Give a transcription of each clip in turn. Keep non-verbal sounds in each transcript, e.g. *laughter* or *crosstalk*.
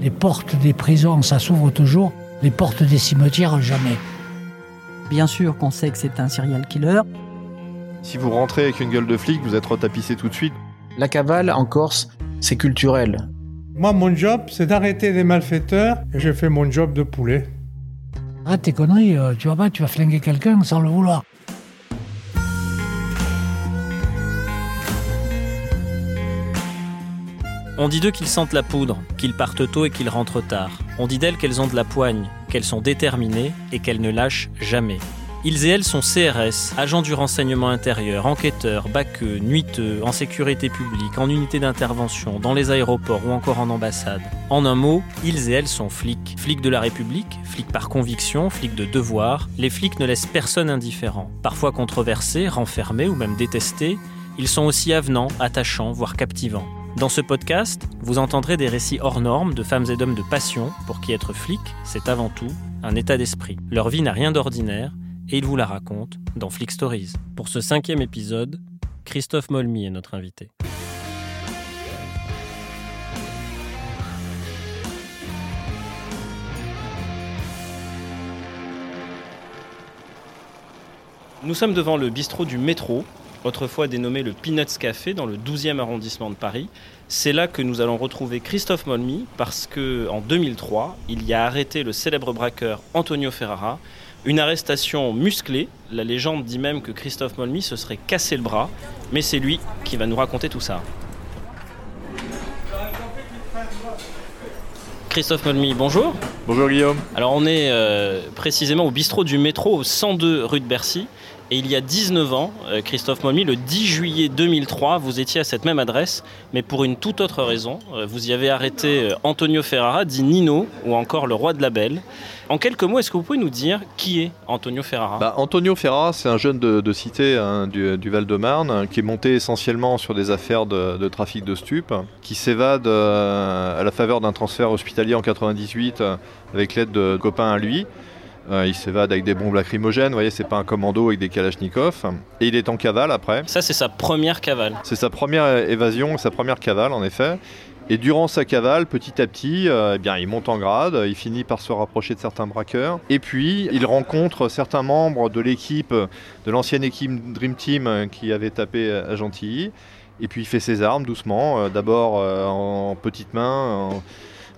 Les portes des prisons, ça s'ouvre toujours. Les portes des cimetières, jamais. Bien sûr qu'on sait que c'est un serial killer. Si vous rentrez avec une gueule de flic, vous êtes retapissé tout de suite. La cavale en Corse, c'est culturel. Moi, mon job, c'est d'arrêter les malfaiteurs et je fais mon job de poulet. Arrête tes conneries, euh, tu vas pas, tu vas flinguer quelqu'un sans le vouloir. On dit d'eux qu'ils sentent la poudre, qu'ils partent tôt et qu'ils rentrent tard. On dit d'elles qu'elles ont de la poigne, qu'elles sont déterminées et qu'elles ne lâchent jamais. Ils et elles sont CRS, agents du renseignement intérieur, enquêteurs, baqueux, nuiteux, en sécurité publique, en unité d'intervention, dans les aéroports ou encore en ambassade. En un mot, ils et elles sont flics. Flics de la République, flics par conviction, flics de devoir. Les flics ne laissent personne indifférent. Parfois controversés, renfermés ou même détestés, ils sont aussi avenants, attachants, voire captivants. Dans ce podcast, vous entendrez des récits hors normes de femmes et d'hommes de passion pour qui être flic, c'est avant tout un état d'esprit. Leur vie n'a rien d'ordinaire et ils vous la racontent dans Flick Stories. Pour ce cinquième épisode, Christophe Molmy est notre invité. Nous sommes devant le bistrot du métro, autrefois dénommé le Peanuts Café dans le 12e arrondissement de Paris. C'est là que nous allons retrouver Christophe Molmy parce que en 2003, il y a arrêté le célèbre braqueur Antonio Ferrara. Une arrestation musclée. La légende dit même que Christophe Molmy se serait cassé le bras, mais c'est lui qui va nous raconter tout ça. Christophe Molmy, bonjour. Bonjour Guillaume. Alors on est euh, précisément au bistrot du métro au 102 rue de Bercy. Et il y a 19 ans, euh, Christophe Molmy, le 10 juillet 2003, vous étiez à cette même adresse, mais pour une toute autre raison. Euh, Vous y avez arrêté euh, Antonio Ferrara, dit Nino, ou encore le roi de la Belle. En quelques mots, est-ce que vous pouvez nous dire qui est Antonio Ferrara? Bah, Antonio Ferrara, c'est un jeune de, cité hein, du, Val-de-Marne qui est monté essentiellement sur des affaires de, trafic de stupes, qui s'évade à la faveur d'un transfert hospitalier en 98 euh, avec l'aide de copains à lui. Euh, il s'évade avec des bombes lacrymogènes, vous voyez, c'est pas un commando avec des kalachnikovs. Et il est en cavale après. Ça, c'est sa première cavale. C'est sa première évasion, sa première cavale en effet. Et durant sa cavale, petit à petit, euh, eh bien, il monte en grade, il finit par se rapprocher de certains braqueurs. Et puis, il rencontre certains membres de l'équipe, de l'ancienne équipe Dream Team euh, qui avait tapé à Gentilly. Et puis, il fait ses armes doucement, euh, d'abord euh, en petites mains, en,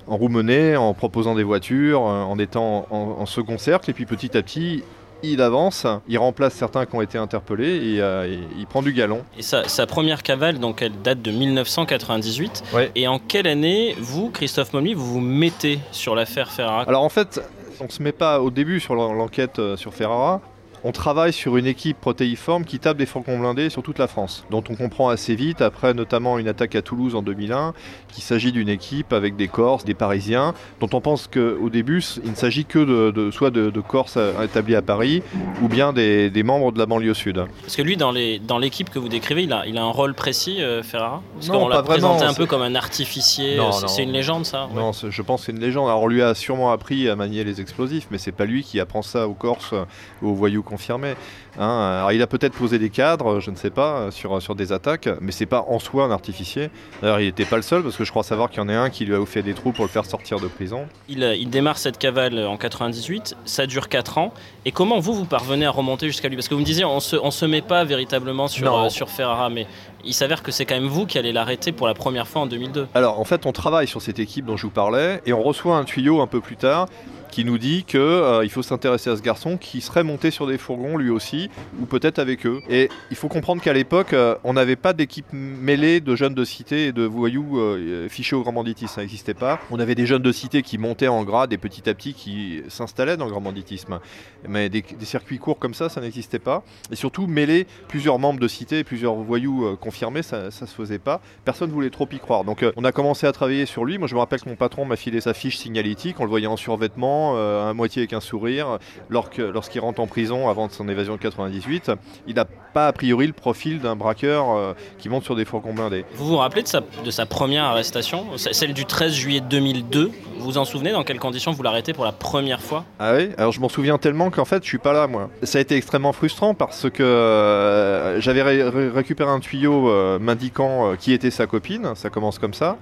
en roue menée, en proposant des voitures, euh, en étant en, en second cercle. Et puis, petit à petit, il avance, il remplace certains qui ont été interpellés et euh, il- il prend du galon. Et sa, sa première cavale, donc, elle date de 1998. Ouais. Et en quelle année, vous, Christophe Molmy, vous vous mettez sur l'affaire Ferrara? Alors en fait, on ne se met pas au début sur l'en- l'enquête euh, sur Ferrara. On travaille sur une équipe protéiforme qui tape des fourgons blindés sur toute la France, dont on comprend assez vite, après notamment une attaque à Toulouse en 2001, qu'il s'agit d'une équipe avec des Corses, des Parisiens, dont on pense qu'au début, il ne s'agit que de, de- soit de, de Corses établis à Paris, ou bien des, des membres de la banlieue sud. Parce que lui, dans l'équipe que vous décrivez, il a, il a un rôle précis, euh, Ferrara? Parce qu'on l'a présenté un peu comme un artificier. C'est une légende, ça ouais. Non, je pense que c'est une légende. Alors on lui a sûrement appris à manier les explosifs, mais c'est pas lui qui apprend ça aux Corses aux voyous confirmés. Hein, alors il a peut-être posé des cadres, je ne sais pas, sur, sur des attaques, mais c'est pas en soi un artificier. D'ailleurs, il n'était pas le seul, parce que je crois savoir qu'il y en a un qui lui a fait des trous pour le faire sortir de prison. Il, euh, il démarre cette cavale en 98, ça dure 4 ans. Et comment vous, vous parvenez à remonter jusqu'à lui? Parce que vous me disiez, on se, on se met pas véritablement sur, euh, sur Ferrara, mais il s'avère que c'est quand même vous qui allez l'arrêter pour la première fois en 2002. Alors en fait, on travaille sur cette équipe dont je vous parlais, et on reçoit un tuyau un peu plus tard qui nous dit qu'il faut s'intéresser à ce garçon qui serait monté sur des fourgons lui aussi, ou peut-être avec eux. Et il faut comprendre qu'à l'époque, euh, on n'avait pas d'équipe mêlée de jeunes de cité et de voyous euh, fichés au grand banditisme, ça n'existait pas. On avait des jeunes de cité qui montaient en grade et petit à petit qui s'installaient dans le grand banditisme. Mais des, des circuits courts comme ça, ça n'existait pas. Et surtout, mêler plusieurs membres de cité et plusieurs voyous euh, confirmés, ça, ça se faisait pas. Personne voulait trop y croire. Donc euh, on a commencé à travailler sur lui. Moi, je me rappelle que mon patron m'a filé sa fiche signalétique. On le voyait en survêtement, euh, à moitié avec un sourire. Lorsque- Lorsqu'il rentre en prison avant son évasion de 98, il n'a pas a priori le profil d'un braqueur euh, qui monte sur des fourgons blindés. Vous vous rappelez de sa, de sa première arrestation, celle du 13 juillet 2002 Vous vous en souvenez? Dans quelles conditions vous l'arrêtez pour la première fois? Ah oui? Alors je m'en souviens tellement qu'en fait je suis pas là moi. Ça a été extrêmement frustrant parce que euh, j'avais ré- ré- récupéré un tuyau m'indiquant qui était sa copine, ça commence comme ça.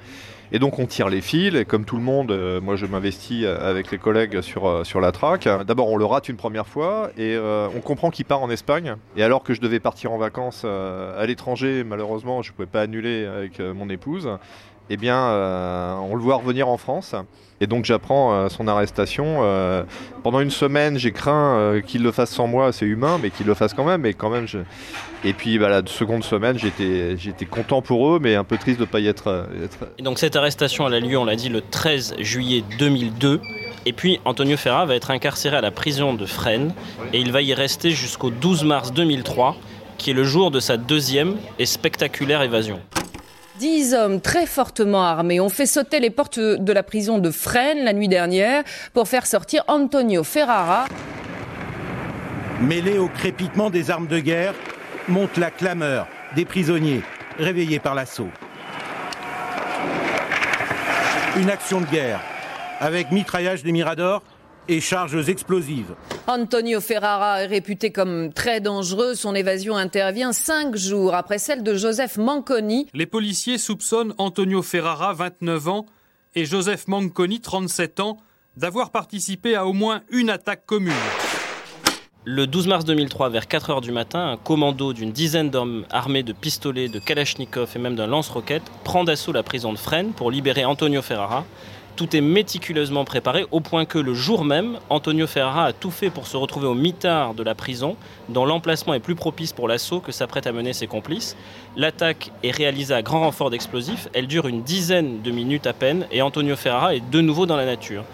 Et donc on tire les fils, et comme tout le monde, euh, moi je m'investis avec les collègues sur, euh, sur la traque. D'abord on le rate une première fois, et euh, on comprend qu'il part en Espagne. Et alors que je devais partir en vacances à l'étranger, malheureusement je ne pouvais pas annuler avec mon épouse, eh bien on le voit revenir en France. Et donc j'apprends euh, son arrestation. Euh, pendant une semaine, j'ai craint euh, qu'il le fasse sans moi, c'est humain, mais qu'il le fasse quand même. Et quand même. Et puis bah, la seconde semaine, j'étais, content pour eux, mais un peu triste de ne pas y être, Et donc cette arrestation, elle a lieu, on l'a dit, le 13 juillet 2002. Et puis Antonio Ferra va être incarcéré à la prison de Fresnes et il va y rester jusqu'au 12 mars 2003, qui est le jour de sa deuxième et spectaculaire évasion. Dix hommes très fortement armés ont fait sauter les portes de la prison de Fresnes la nuit dernière pour faire sortir Antonio Ferrara. Mêlé au crépitement des armes de guerre, monte la clameur des prisonniers réveillés par l'assaut. Une action de guerre avec mitraillage des miradors et charges explosives. Antonio Ferrara est réputé comme très dangereux. Son évasion intervient cinq jours après celle de Joseph Manconi. Les policiers soupçonnent Antonio Ferrara, 29 ans, et Joseph Manconi, 37 ans, d'avoir participé à au moins une attaque commune. Le 12 mars 2003, vers 4 h du matin, un commando d'une dizaine d'hommes armés de pistolets, de kalachnikov et même d'un lance-roquette prend d'assaut la prison de Fresnes pour libérer Antonio Ferrara, tout est méticuleusement préparé au point que le jour même, Antonio Ferrara a tout fait pour se retrouver au mitard de la prison, dont l'emplacement est plus propice pour l'assaut que s'apprête à mener ses complices. L'attaque est réalisée à grand renfort d'explosifs, elle dure une dizaine de minutes à peine et Antonio Ferrara est de nouveau dans la nature.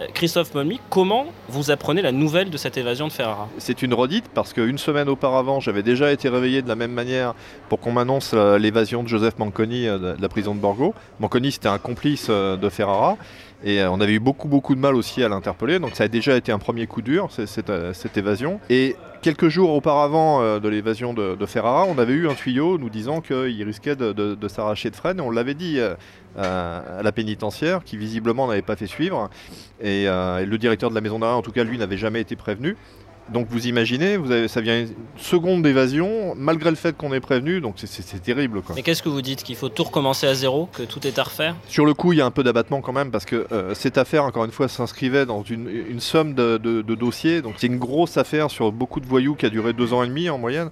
Euh, Christophe Mommy, comment vous apprenez la nouvelle de cette évasion de Ferrara? C'est une redite parce qu'une semaine auparavant, j'avais déjà été réveillé de la même manière pour qu'on m'annonce euh, l'évasion de Joseph Manconi euh, de la prison de Borgo. Manconi, c'était un complice de Ferrara. Et on avait eu beaucoup beaucoup de mal aussi à l'interpeller, donc ça a déjà été un premier coup dur, cette, évasion. Et quelques jours auparavant de l'évasion de, Ferrara, on avait eu un tuyau nous disant qu'il risquait de, s'arracher de freine, et on l'avait dit à la pénitentiaire, qui visiblement n'avait pas fait suivre. Euh, et, le directeur de la maison d'arrêt, en tout cas, lui, n'avait jamais été prévenu. Donc vous imaginez, vous avez, ça vient une seconde d'évasion, malgré le fait qu'on est prévenu, donc c'est terrible. Quoi. Mais qu'est-ce que vous dites Qu'il faut tout recommencer à zéro Que tout est à refaire? Sur le coup, il y a un peu d'abattement quand même, parce que euh, cette affaire, encore une fois, s'inscrivait dans une, somme de, de dossiers. Donc c'est une grosse affaire sur beaucoup de voyous qui a duré deux ans et demi en moyenne.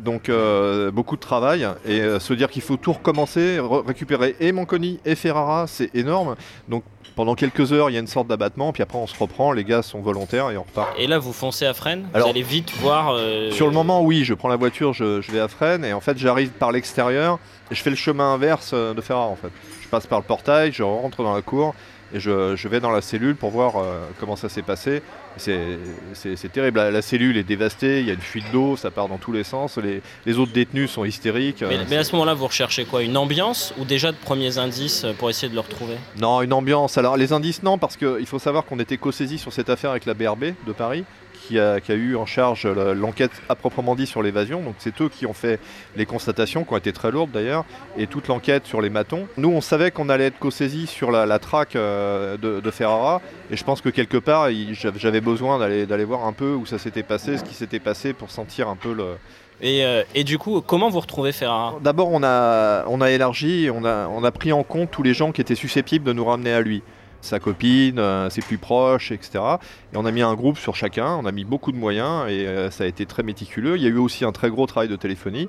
Donc euh, beaucoup de travail. Et euh, se dire qu'il faut tout recommencer, récupérer et Manconi et Ferrara, c'est énorme. Donc pendant quelques heures, il y a une sorte d'abattement, puis après on se reprend, les gars sont volontaires et on repart. Et là, vous foncez à Fresnes Vous allez vite voir euh, Sur le moment, oui, je prends la voiture, je, vais à Fresnes. Et en fait j'arrive par l'extérieur et je fais le chemin inverse de Ferrara en fait. Je passe par le portail, je rentre dans la cour et je, vais dans la cellule pour voir comment ça s'est passé. C'est terrible. La, cellule est dévastée, il y a une fuite d'eau, ça part dans tous les sens. Les, autres détenus sont hystériques. Mais, à ce moment-là, vous recherchez quoi? Une ambiance ou déjà de premiers indices pour essayer de le retrouver? Non, une ambiance. Alors, les indices, non, parce qu'il faut savoir qu'on était co-saisi sur cette affaire avec la BRB de Paris qui a, eu en charge l'enquête à proprement dit sur l'évasion. Donc c'est eux qui ont fait les constatations, qui ont été très lourdes d'ailleurs, et toute l'enquête sur les matons. Nous, on savait qu'on allait être co-saisi sur la, traque euh, de, Ferrara, et je pense que quelque part, j'avais besoin d'aller voir un peu où ça s'était passé, ce qui s'était passé pour sentir un peu le, et, euh, et, du coup, comment vous retrouvez Ferrara? D'abord, on a, on a élargi, on a, on a pris en compte tous les gens qui étaient susceptibles de nous ramener à lui sa copine, euh, ses plus proches, etc. Et on a mis un groupe sur chacun, on a mis beaucoup de moyens et euh, ça a été très méticuleux. Il y a eu aussi un très gros travail de téléphonie.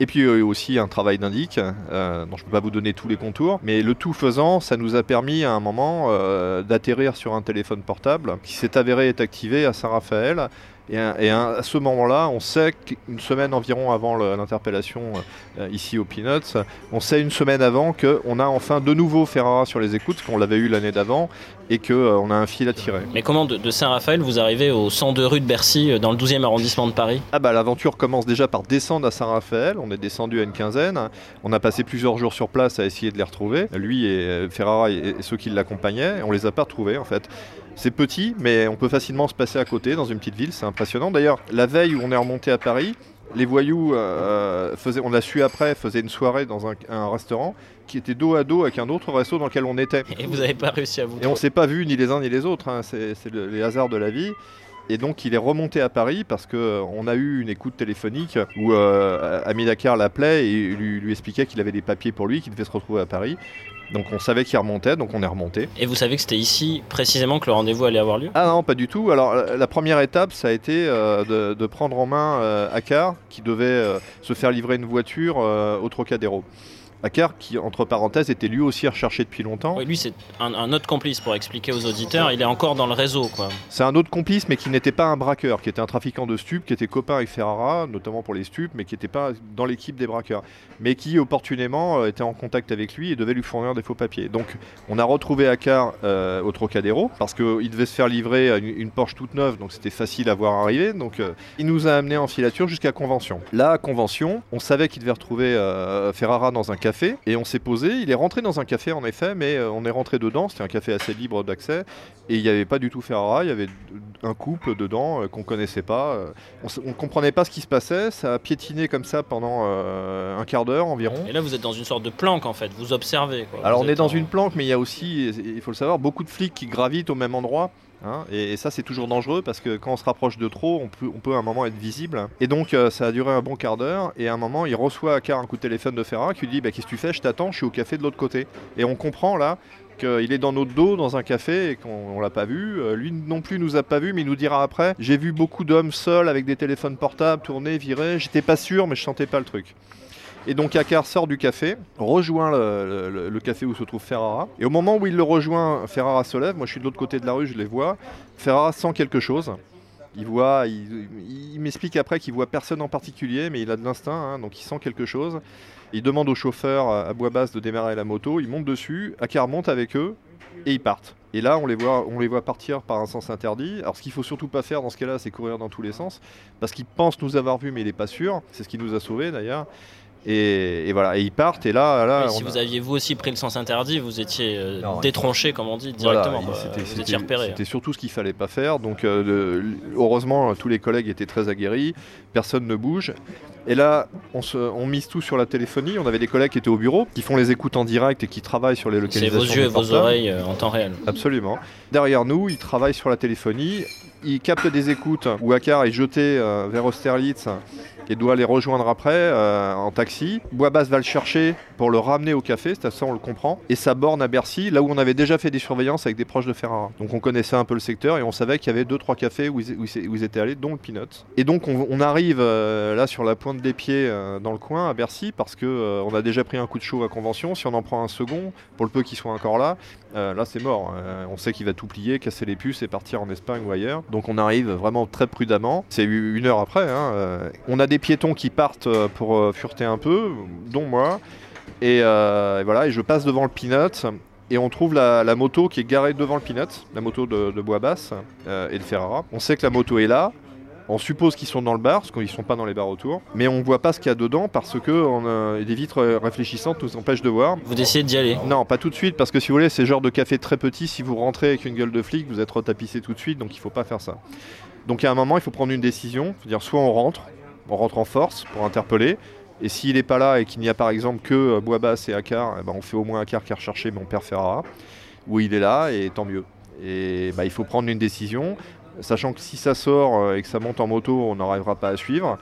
Et puis il y a eu aussi un travail d'indic, euh, dont je ne peux pas vous donner tous les contours, mais le tout faisant, ça nous a permis à un moment d'atterrir sur un téléphone portable qui s'est avéré être activé à Saint-Raphaël et, à ce moment-là, on sait qu'une semaine environ avant l'interpellation euh, ici au Peanuts, on sait une semaine avant qu'on a enfin de nouveau Ferrara sur les écoutes, qu'on l'avait eu l'année d'avant, et qu'on euh, a un fil à tirer. Mais comment de, Saint-Raphaël vous arrivez au 102 rue de Bercy, euh, dans le 12e arrondissement de Paris? Ah bah l'aventure commence déjà par descendre à Saint-Raphaël, on est descendu à une quinzaine, on a passé plusieurs jours sur place à essayer de les retrouver, lui et Ferrara et, ceux qui l'accompagnaient, et on les a pas retrouvés en fait. C'est petit, mais on peut facilement se passer à côté dans une petite ville, c'est impressionnant. D'ailleurs, la veille où on est remonté à Paris, les voyous, euh, faisaient, on l'a su après, faisaient une soirée dans un, restaurant qui était dos à dos avec un autre resto dans lequel on était. Et vous n'avez pas réussi à vous. Et on s'est pas vu ni les uns ni les autres, hein. c'est, les hasards de la vie. Et donc il est remonté à Paris parce qu'on a eu une écoute téléphonique où euh, Ami Dakar l'appelait et lui, lui expliquait qu'il avait des papiers pour lui, qu'il devait se retrouver à Paris. Donc on savait qu'il remontait, donc on est remonté. Et vous savez que c'était ici précisément que le rendez-vous allait avoir lieu? Ah non, pas du tout. Alors la, première étape, ça a été euh, de, de prendre en main euh, Akar, qui devait euh, se faire livrer une voiture au Trocadéro. Akar, qui entre parenthèses était lui aussi recherché depuis longtemps. Oui, lui c'est un, un autre complice pour expliquer aux auditeurs, il est encore dans le réseau quoi. C'est un autre complice, mais qui n'était pas un braqueur, qui était un trafiquant de stupes, qui était copain avec Ferrara, notamment pour les stupes, mais qui n'était pas dans l'équipe des braqueurs, mais qui opportunément euh, était en contact avec lui et devait lui fournir des faux papiers. Donc on a retrouvé Akar euh, au Trocadéro, parce qu'il devait se faire livrer une, une Porsche toute neuve, donc c'était facile à voir arriver. Donc euh, il nous a amené en filature jusqu'à Convention. Là, à Convention, on savait qu'il devait retrouver euh, Ferrara dans un café, et on s'est posé. Il est rentré dans un café en effet, mais euh, on est rentré dedans. C'était un café assez libre d'accès, et il n'y avait pas du tout Ferrara. Il y avait un couple dedans euh, qu'on connaissait pas. Euh, on ne comprenait pas ce qui se passait. Ça a piétiné comme ça pendant un quart d'heure environ. Et là vous êtes dans une sorte de planque en fait, vous observez quoi. Alors Vous on est dans en- une planque, mais il y a aussi, il faut le savoir, beaucoup de flics qui gravitent au même endroit. Hein, et, ça c'est toujours dangereux parce que quand on se rapproche de trop, on peut, à un moment être visible. Et donc euh, ça a duré un bon quart d'heure. Et à un moment, il reçoit à Car un coup de téléphone de Ferrara qui lui dit bah, Qu'est-ce que tu fais? Je t'attends, je suis au café de l'autre côté. Et on comprend là qu'il est dans notre dos dans un café et qu'on on l'a pas vu. Euh, lui non plus nous a pas vu, mais il nous dira après J'ai vu beaucoup d'hommes seuls avec des téléphones portables tournés, virés. J'étais pas sûr, mais je sentais pas le truc. Et donc Akar sort du café, rejoint le, café où se trouve Ferrara. Et au moment où il le rejoint, Ferrara se lève. Moi je suis de l'autre côté de la rue, je les vois. Ferrara sent quelque chose. Il voit, il, m'explique après qu'il voit personne en particulier, mais il a de l'instinct, hein, donc il sent quelque chose. Il demande au chauffeur à à bois basse de démarrer la moto. Il monte dessus, Akar monte avec eux et ils partent. Et là, on les voit, on les voit partir par un sens interdit. Alors, ce qu'il faut surtout pas faire dans ce cas-là, c'est courir dans tous les sens, parce qu'il pense nous avoir vus, mais il n'est pas sûr. C'est ce qui nous a sauvés d'ailleurs. Et, et voilà, et ils partent. Et là, là, Oui, si a- vous aviez vous aussi pris le sens interdit, vous étiez euh, Non, détronché, comme on dit, directement. vous étiez repéré. C'était surtout ce qu'il fallait pas faire. Donc, euh, heureusement, tous les collègues étaient très aguerris. Personne ne bouge. Et là, on, se, on mise tout sur la téléphonie. On avait des collègues qui étaient au bureau, qui font les écoutes en direct et qui travaillent sur les C'est localisations. vos yeux et vos oreilles euh, en temps réel. Absolument. Derrière nous, ils travaillent sur la téléphonie. Ils captent des écoutes où Akar est jeté euh, vers Austerlitz et doit les rejoindre après euh, en taxi. Boisbasse va le chercher pour le ramener au café, c'est à ça on le comprend. Et ça borne à Bercy, là où on avait déjà fait des surveillances avec des proches de Ferrara. Donc on connaissait un peu le secteur et on savait qu'il y avait deux trois cafés où ils, étaient allés, dont le Peanut. Et donc on, arrive euh, là sur la pointe des pieds euh, dans le coin à Bercy parce que on a déjà pris un coup de chaud à Convention. Si on en prend un second, pour le peu qu'il soit encore là, là c'est mort. Euh, on sait qu'il va tout plier, casser les puces et partir en Espagne ou ailleurs. Donc on arrive vraiment très prudemment. C'est une heure après. hein, on a des piétons qui partent euh, pour euh, fureter un peu, dont moi. Et, euh, et voilà, et je passe devant le Peanut. Et on trouve la, la moto qui est garée devant le Peanut, la moto de, de Bois Basse euh, et de Ferrara. On sait que la moto est là. On suppose qu'ils sont dans le bar, parce qu'ils sont pas dans les bars autour. Mais on voit pas ce qu'il y a dedans parce que on des vitres réfléchissantes nous empêchent de voir. Vous décidez d'y aller Non, pas tout de suite, parce que si vous voulez, c'est genre de café très petit. Si vous rentrez avec une gueule de flic, vous êtes retapissé tout de suite, donc il faut pas faire ça. Donc à un moment, il faut prendre une décision. C'est-à-dire, soit on rentre, on rentre en force pour interpeller. Et s'il n'est pas là et qu'il n'y a par exemple que euh, Boisbasse et Akar, eh ben, on fait au moins Akar qui est recherché, mais on perd Ferrara. Ou il est là, et tant mieux. Et bah, il faut prendre une décision, sachant que si ça sort euh, et que ça monte en moto, on n'arrivera pas à suivre.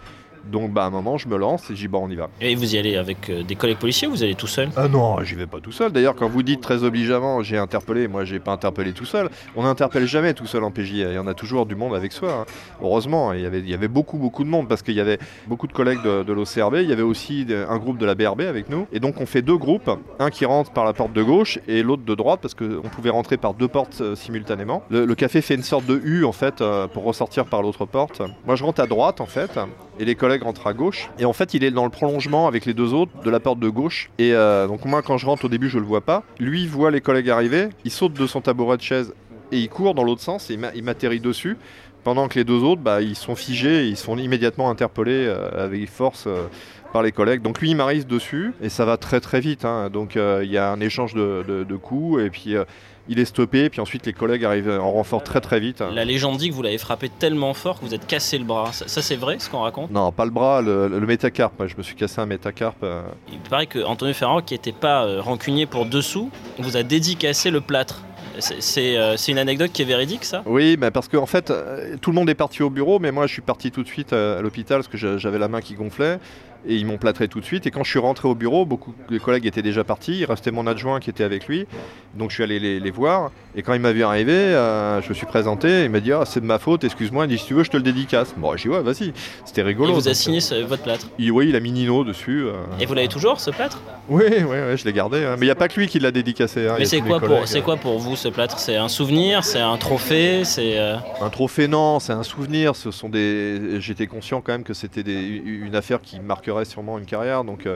Donc bah, à un moment, je me lance et je dis bon, on y va. Et vous y allez avec euh, des collègues policiers ou vous allez tout seul? Ah non, j'y vais pas tout seul. D'ailleurs, quand vous dites très obligeamment, j'ai interpellé, moi j'ai pas interpellé tout seul. On n'interpelle jamais tout seul en PJ. Il y en a toujours du monde avec soi. hein. Heureusement, il y, avait, il y avait beaucoup, beaucoup de monde parce qu'il y avait beaucoup de collègues de, de l'OCRB. Il y avait aussi de- un groupe de la BRB avec nous. Et donc on fait deux groupes, un qui rentre par la porte de gauche et l'autre de droite parce qu'on pouvait rentrer par deux portes euh, simultanément. Le, le café fait une sorte de U en fait euh, pour ressortir par l'autre porte. Moi je rentre à droite en fait et les collègues rentrent à gauche. Et en fait, il est dans le prolongement avec les deux autres de la porte de gauche. Et euh, donc moi, quand je rentre au début, je le vois pas. Lui voit les collègues arriver, il saute de son tabouret de chaise et il court dans l'autre sens et il m'a- il m'atterrit dessus. Pendant que les deux autres, bah, ils sont figés, et ils sont immédiatement interpellés euh, avec force euh, par les collègues. Donc lui, il m'arrive dessus et ça va très très vite. hein. Donc il y a un échange de, de- coups et puis il est stoppé. Puis ensuite, les collègues arrivent en renfort très très vite. La légende dit que vous l'avez frappé tellement fort que vous êtes cassé le bras. Ça, ça, c'est vrai ce qu'on raconte? Non, pas le bras, le, le métacarpe. Moi, je me suis cassé un métacarpe. euh, Il paraît que Antonio Ferraro, qui n'était pas euh, rancunier pour dessous, vous a dédicacé le plâtre. C'est- euh, une anecdote qui est véridique, ça? Oui, parce qu'en en fait, tout le monde est parti au bureau, mais moi je suis parti tout de suite euh, à l'hôpital parce que j'a- j'avais la main qui gonflait. Et ils m'ont plâtré tout de suite. Et quand je suis rentré au bureau, beaucoup de collègues étaient déjà partis. Il restait mon adjoint qui était avec lui. Donc je suis allé les, les voir. Et quand il m'a vu arriver, euh, je me suis présenté. Il m'a dit Ah, c'est de ma faute, excuse-moi. Il dit Si tu veux, je te le dédicace. Bon, j'ai dit Ouais, vas-y. C'était rigolo. Il vous a signé ce- votre plâtre. il- oui, il a mis Nino dessus. euh. Et vous l'avez toujours, ce plâtre? Oui, oui, oui, je l'ai gardé. hein. Mais il n'y a pas que lui qui l'a dédicacé. hein. Mais c'est quoi, pour, c'est quoi pour vous, ce plâtre? C'est un souvenir? C'est un trophée? C'est... euh, Un trophée, non, c'est un souvenir. Ce sont des. J'étais conscient quand même que c'était des- une affaire qui marquerait sûrement une carrière. Donc,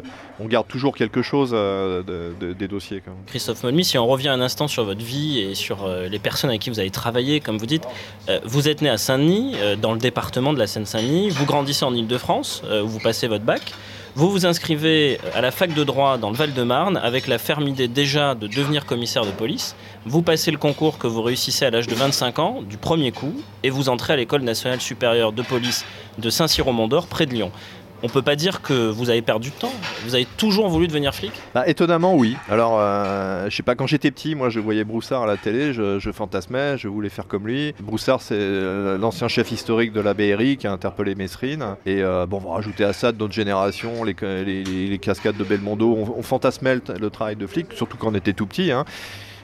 on garde toujours quelque chose de- de- des dossiers. Quand même. Christophe Molmy, si on revient un instant sur votre vie et sur euh, les personnes avec qui vous avez travaillé, comme vous dites, euh, vous êtes né à Saint-Denis, euh, dans le département de la Seine-Saint-Denis, vous grandissez en Ile-de-France, où vous passez votre bac, vous vous inscrivez à la fac de droit dans le Val-de-Marne avec la ferme idée déjà de devenir commissaire de police, vous passez le concours que vous réussissez à l'âge de 25 ans, du premier coup, et vous entrez à l'école nationale supérieure de police de Saint-Cyr-au-Mont-d'Or, près de Lyon. On peut pas dire que vous avez perdu de temps. Vous avez toujours voulu devenir flic? Bah, étonnamment, oui. Alors, euh, je sais pas, quand j'étais petit, moi, je voyais Broussard à la télé, je, fantasmais, je voulais faire comme lui. Broussard, c'est euh, l'ancien chef historique de la BRI qui a interpellé Mesrine. Et euh, bon, on va rajouter à ça de notre génération, les, cascades de Belmondo. On, fantasmait le, le travail de flic, surtout quand on était tout petit. hein.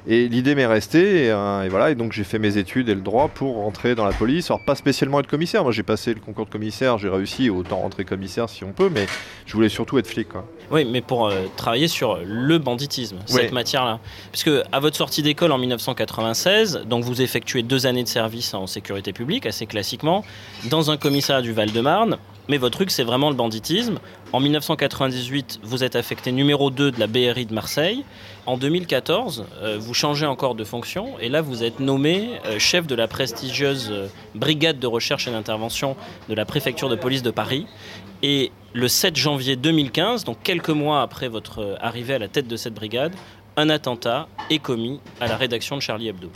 Et l'idée m'est restée, et, euh, et voilà, et donc j'ai fait mes études et le droit pour rentrer dans la police. Alors pas spécialement être commissaire, moi j'ai passé le concours de commissaire, j'ai réussi, autant rentrer commissaire si on peut, mais je voulais surtout être flic. Quoi. Oui, mais pour euh, travailler sur le banditisme, cette matière-là. Puisque à votre sortie d'école en 1996, donc vous effectuez deux années de service en sécurité publique, assez classiquement, dans un commissariat du Val-de-Marne. Mais votre truc, c'est vraiment le banditisme. En 1998, vous êtes affecté numéro 2 de la BRI de Marseille. En 2014, euh, vous changez encore de fonction et là, vous êtes nommé euh, chef de la prestigieuse euh, brigade de recherche et d'intervention de la préfecture de police de Paris. Et le 7 janvier 2015, donc quelques mois après votre arrivée à la tête de cette brigade, un attentat est commis à la rédaction de Charlie Hebdo.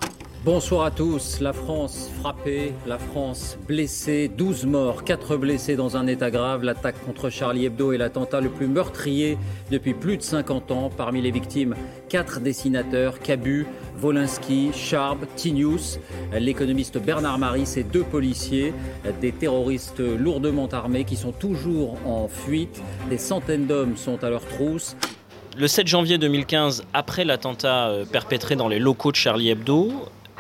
Bonsoir à tous. La France frappée, la France blessée, 12 morts, 4 blessés dans un état grave. L'attaque contre Charlie Hebdo est l'attentat le plus meurtrier depuis plus de 50 ans. Parmi les victimes, 4 dessinateurs, Cabu, Wolinski, Charb, Tinius, l'économiste Bernard Maris et deux policiers, des terroristes lourdement armés qui sont toujours en fuite. Des centaines d'hommes sont à leur trousse. Le 7 janvier 2015, après l'attentat euh, perpétré dans les locaux de Charlie Hebdo,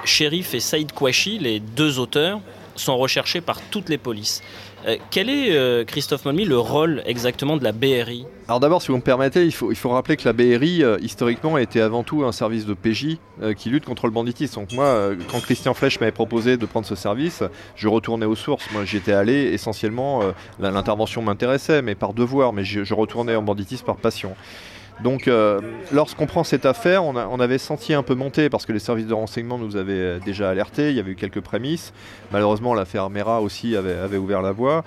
Shérif et Saïd Kouachi, les deux auteurs, sont recherchés par toutes les polices. Euh, quel est, euh, Christophe Molmy, le rôle exactement de la BRI Alors d'abord, si vous me permettez, il faut, il faut rappeler que la BRI, euh, historiquement, était avant tout un service de PJ qui lutte contre le banditisme. Donc moi, quand Christian Flech m'avait proposé de prendre ce service, je retournais aux sources. Moi, j'y étais allé essentiellement, l'intervention m'intéressait, mais par devoir, mais je, je retournais en banditisme par passion. Donc, euh, lorsqu'on prend cette affaire, on, avait senti un peu monter parce que les services de renseignement nous avaient euh, déjà alertés. Il y avait eu quelques prémices. Malheureusement, l'affaire Mera aussi avait ouvert la voie.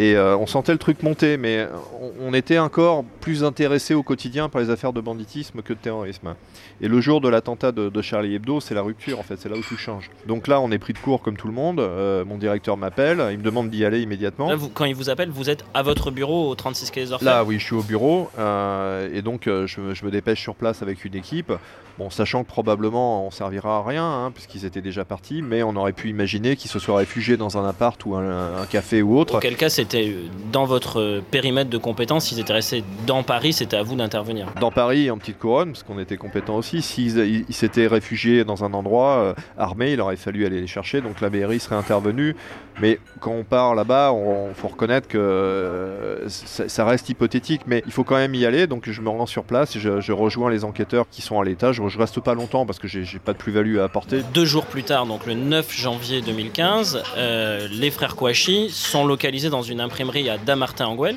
Et euh, on sentait le truc monter, mais on, on était encore plus intéressé au quotidien par les affaires de banditisme que de terrorisme. Et le jour de l'attentat de, de Charlie Hebdo, c'est la rupture en fait, c'est là où tout change. Donc là, on est pris de court comme tout le monde. Euh, mon directeur m'appelle, il me demande d'y aller immédiatement. Là, vous- Quand il vous appelle, vous êtes à votre bureau au 36 quai des Orfèvres Là, oui, je suis au bureau euh, et donc je me dépêche sur place avec une équipe. Bon, sachant que probablement on servira à rien hein, puisqu'ils étaient déjà partis, mais on aurait pu imaginer qu'ils se soient réfugiés dans un appart ou un, un café ou autre. Auquel cas, c'était euh, dans votre euh, périmètre de compétences, ils étaient restés dans Paris, c'était à vous d'intervenir. Dans Paris, en petite couronne, parce qu'on était compétents aussi, s'ils ils- ils s'étaient réfugiés dans un endroit euh, armé, il aurait fallu aller les chercher, donc la BRI serait intervenue. Mais quand on part là-bas, il faut reconnaître que euh, ça, ça reste hypothétique, mais il faut quand même y aller, donc je me rends sur place, et je, je rejoins les enquêteurs qui sont à l'étage. Je, reste pas longtemps parce que j'ai pas de plus-value à apporter. Deux jours plus tard, donc le 9 janvier 2015, euh, les frères Kouachi sont localisés dans une imprimerie à Damartin-Anguel.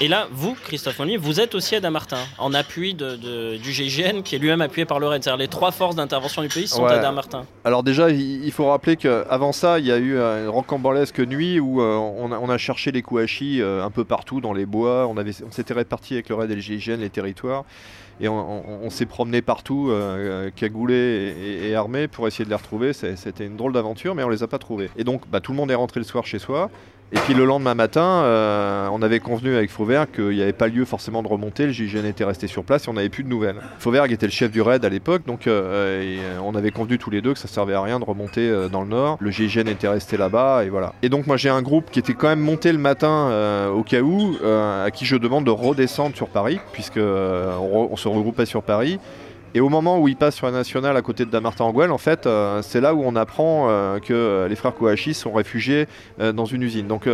Et là, vous, Christophe Molnier, vous êtes aussi à Damartin, en appui de, de- du GIGN qui est lui-même appuyé par le RAID. C'est-à-dire les trois forces d'intervention du pays sont Ouais. à Damartin. Alors déjà, il il faut rappeler qu'avant ça, il y a eu une rocambolesque nuit où euh, on, a, on a cherché les Kouachi euh, un peu partout dans les bois. On, avait- on s'était répartis avec le raid et le GIGN les territoires. Et on, s'est promené partout, euh, euh, cagoulés et, et- armés pour essayer de les retrouver. C'était une drôle d'aventure, mais on les a pas trouvés. Et donc, bah, tout le monde est rentré le soir chez soi. Et puis le lendemain matin, euh, on avait convenu avec Fauvergue qu'il n'y avait pas lieu forcément de remonter, le GIGN était resté sur place et on n'avait plus de nouvelles. Fauvergue était le chef du raid à l'époque, donc euh, euh, on avait convenu tous les deux que ça servait à rien de remonter dans le nord. Le GIGN était resté là-bas et voilà. Et donc moi j'ai un groupe qui était quand même monté le matin au cas où, à qui je demande de redescendre sur Paris, puisque on se regroupait sur Paris. Et au moment où il passe sur la nationale à côté de Damartin-Anguel, en fait, euh, c'est là où on apprend euh, que euh, les frères Kouachi sont réfugiés dans une usine. Donc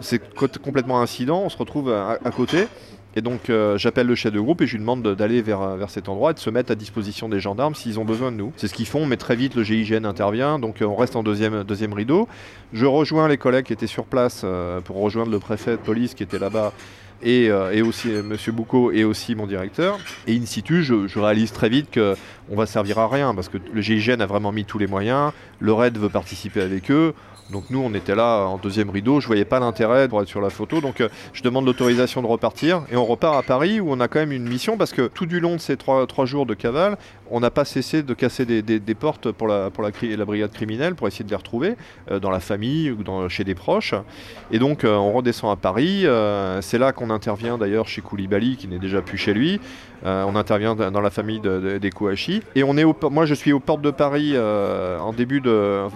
c'est co- complètement incident, on se retrouve à, côté. Et donc j'appelle le chef de groupe et je lui demande de- d'aller vers, vers cet endroit et de se mettre à disposition des gendarmes s'ils ont besoin de nous. C'est ce qu'ils font, mais très vite le GIGN intervient, donc on reste en deuxième, deuxième rideau. Je rejoins les collègues qui étaient sur place pour rejoindre le préfet de police qui était là-bas et, euh, et aussi euh, Monsieur Boucault et aussi mon directeur. Et in situ, je, réalise très vite que on va servir à rien parce que le GIGN a vraiment mis tous les moyens. Le RAID veut participer avec eux. Donc nous, on était là en deuxième rideau. Je voyais pas l'intérêt pour sur la photo. Donc euh, je demande l'autorisation de repartir et on repart à Paris où on a quand même une mission parce que tout du long de ces trois, jours de cavale, on n'a pas cessé de casser des, portes pour, la, brigade criminelle pour essayer de les retrouver euh, dans la famille ou chez des proches. Et donc euh, on redescend à Paris. c'est là qu'on intervient d'ailleurs chez Koulibaly qui n'est déjà plus chez lui. Euh, on intervient dans la famille de- de- des Kouachi. Et on est moi je suis aux portes de Paris euh, en début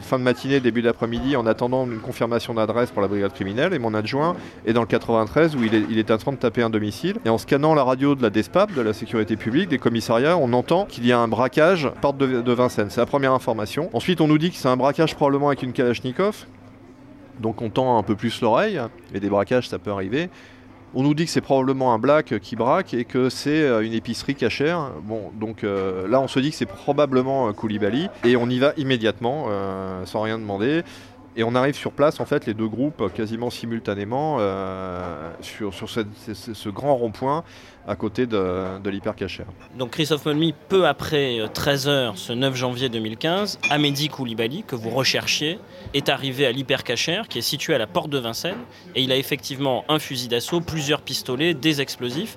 fin de matinée, début d'après-midi en attendant une confirmation d'adresse pour la brigade criminelle. Et mon adjoint est dans le 93 où il est, il est en train de taper un domicile. Et en scannant la radio de la DESPAP, de la sécurité publique, des commissariats, on entend qu'il y a un braquage porte de, de Vincennes. C'est la première information. Ensuite on nous dit que c'est un braquage probablement avec une Kalachnikov. Donc on tend un peu plus l'oreille, et des braquages ça peut arriver. On nous dit que c'est probablement un black qui braque et que c'est euh, une épicerie cachère. Bon, donc euh, là on se dit que c'est probablement euh, Koulibaly et on y va immédiatement sans rien demander. Et on arrive sur place, en fait, les deux groupes quasiment simultanément sur, ce grand rond-point à côté de, de l'hypercachère. Donc Christophe Molmy, peu après 13h, ce 9 janvier 2015, Amédi Koulibaly, que vous recherchiez, est arrivé à l'hypercachère, qui est situé à la porte de Vincennes, et il a effectivement un fusil d'assaut, plusieurs pistolets, des explosifs.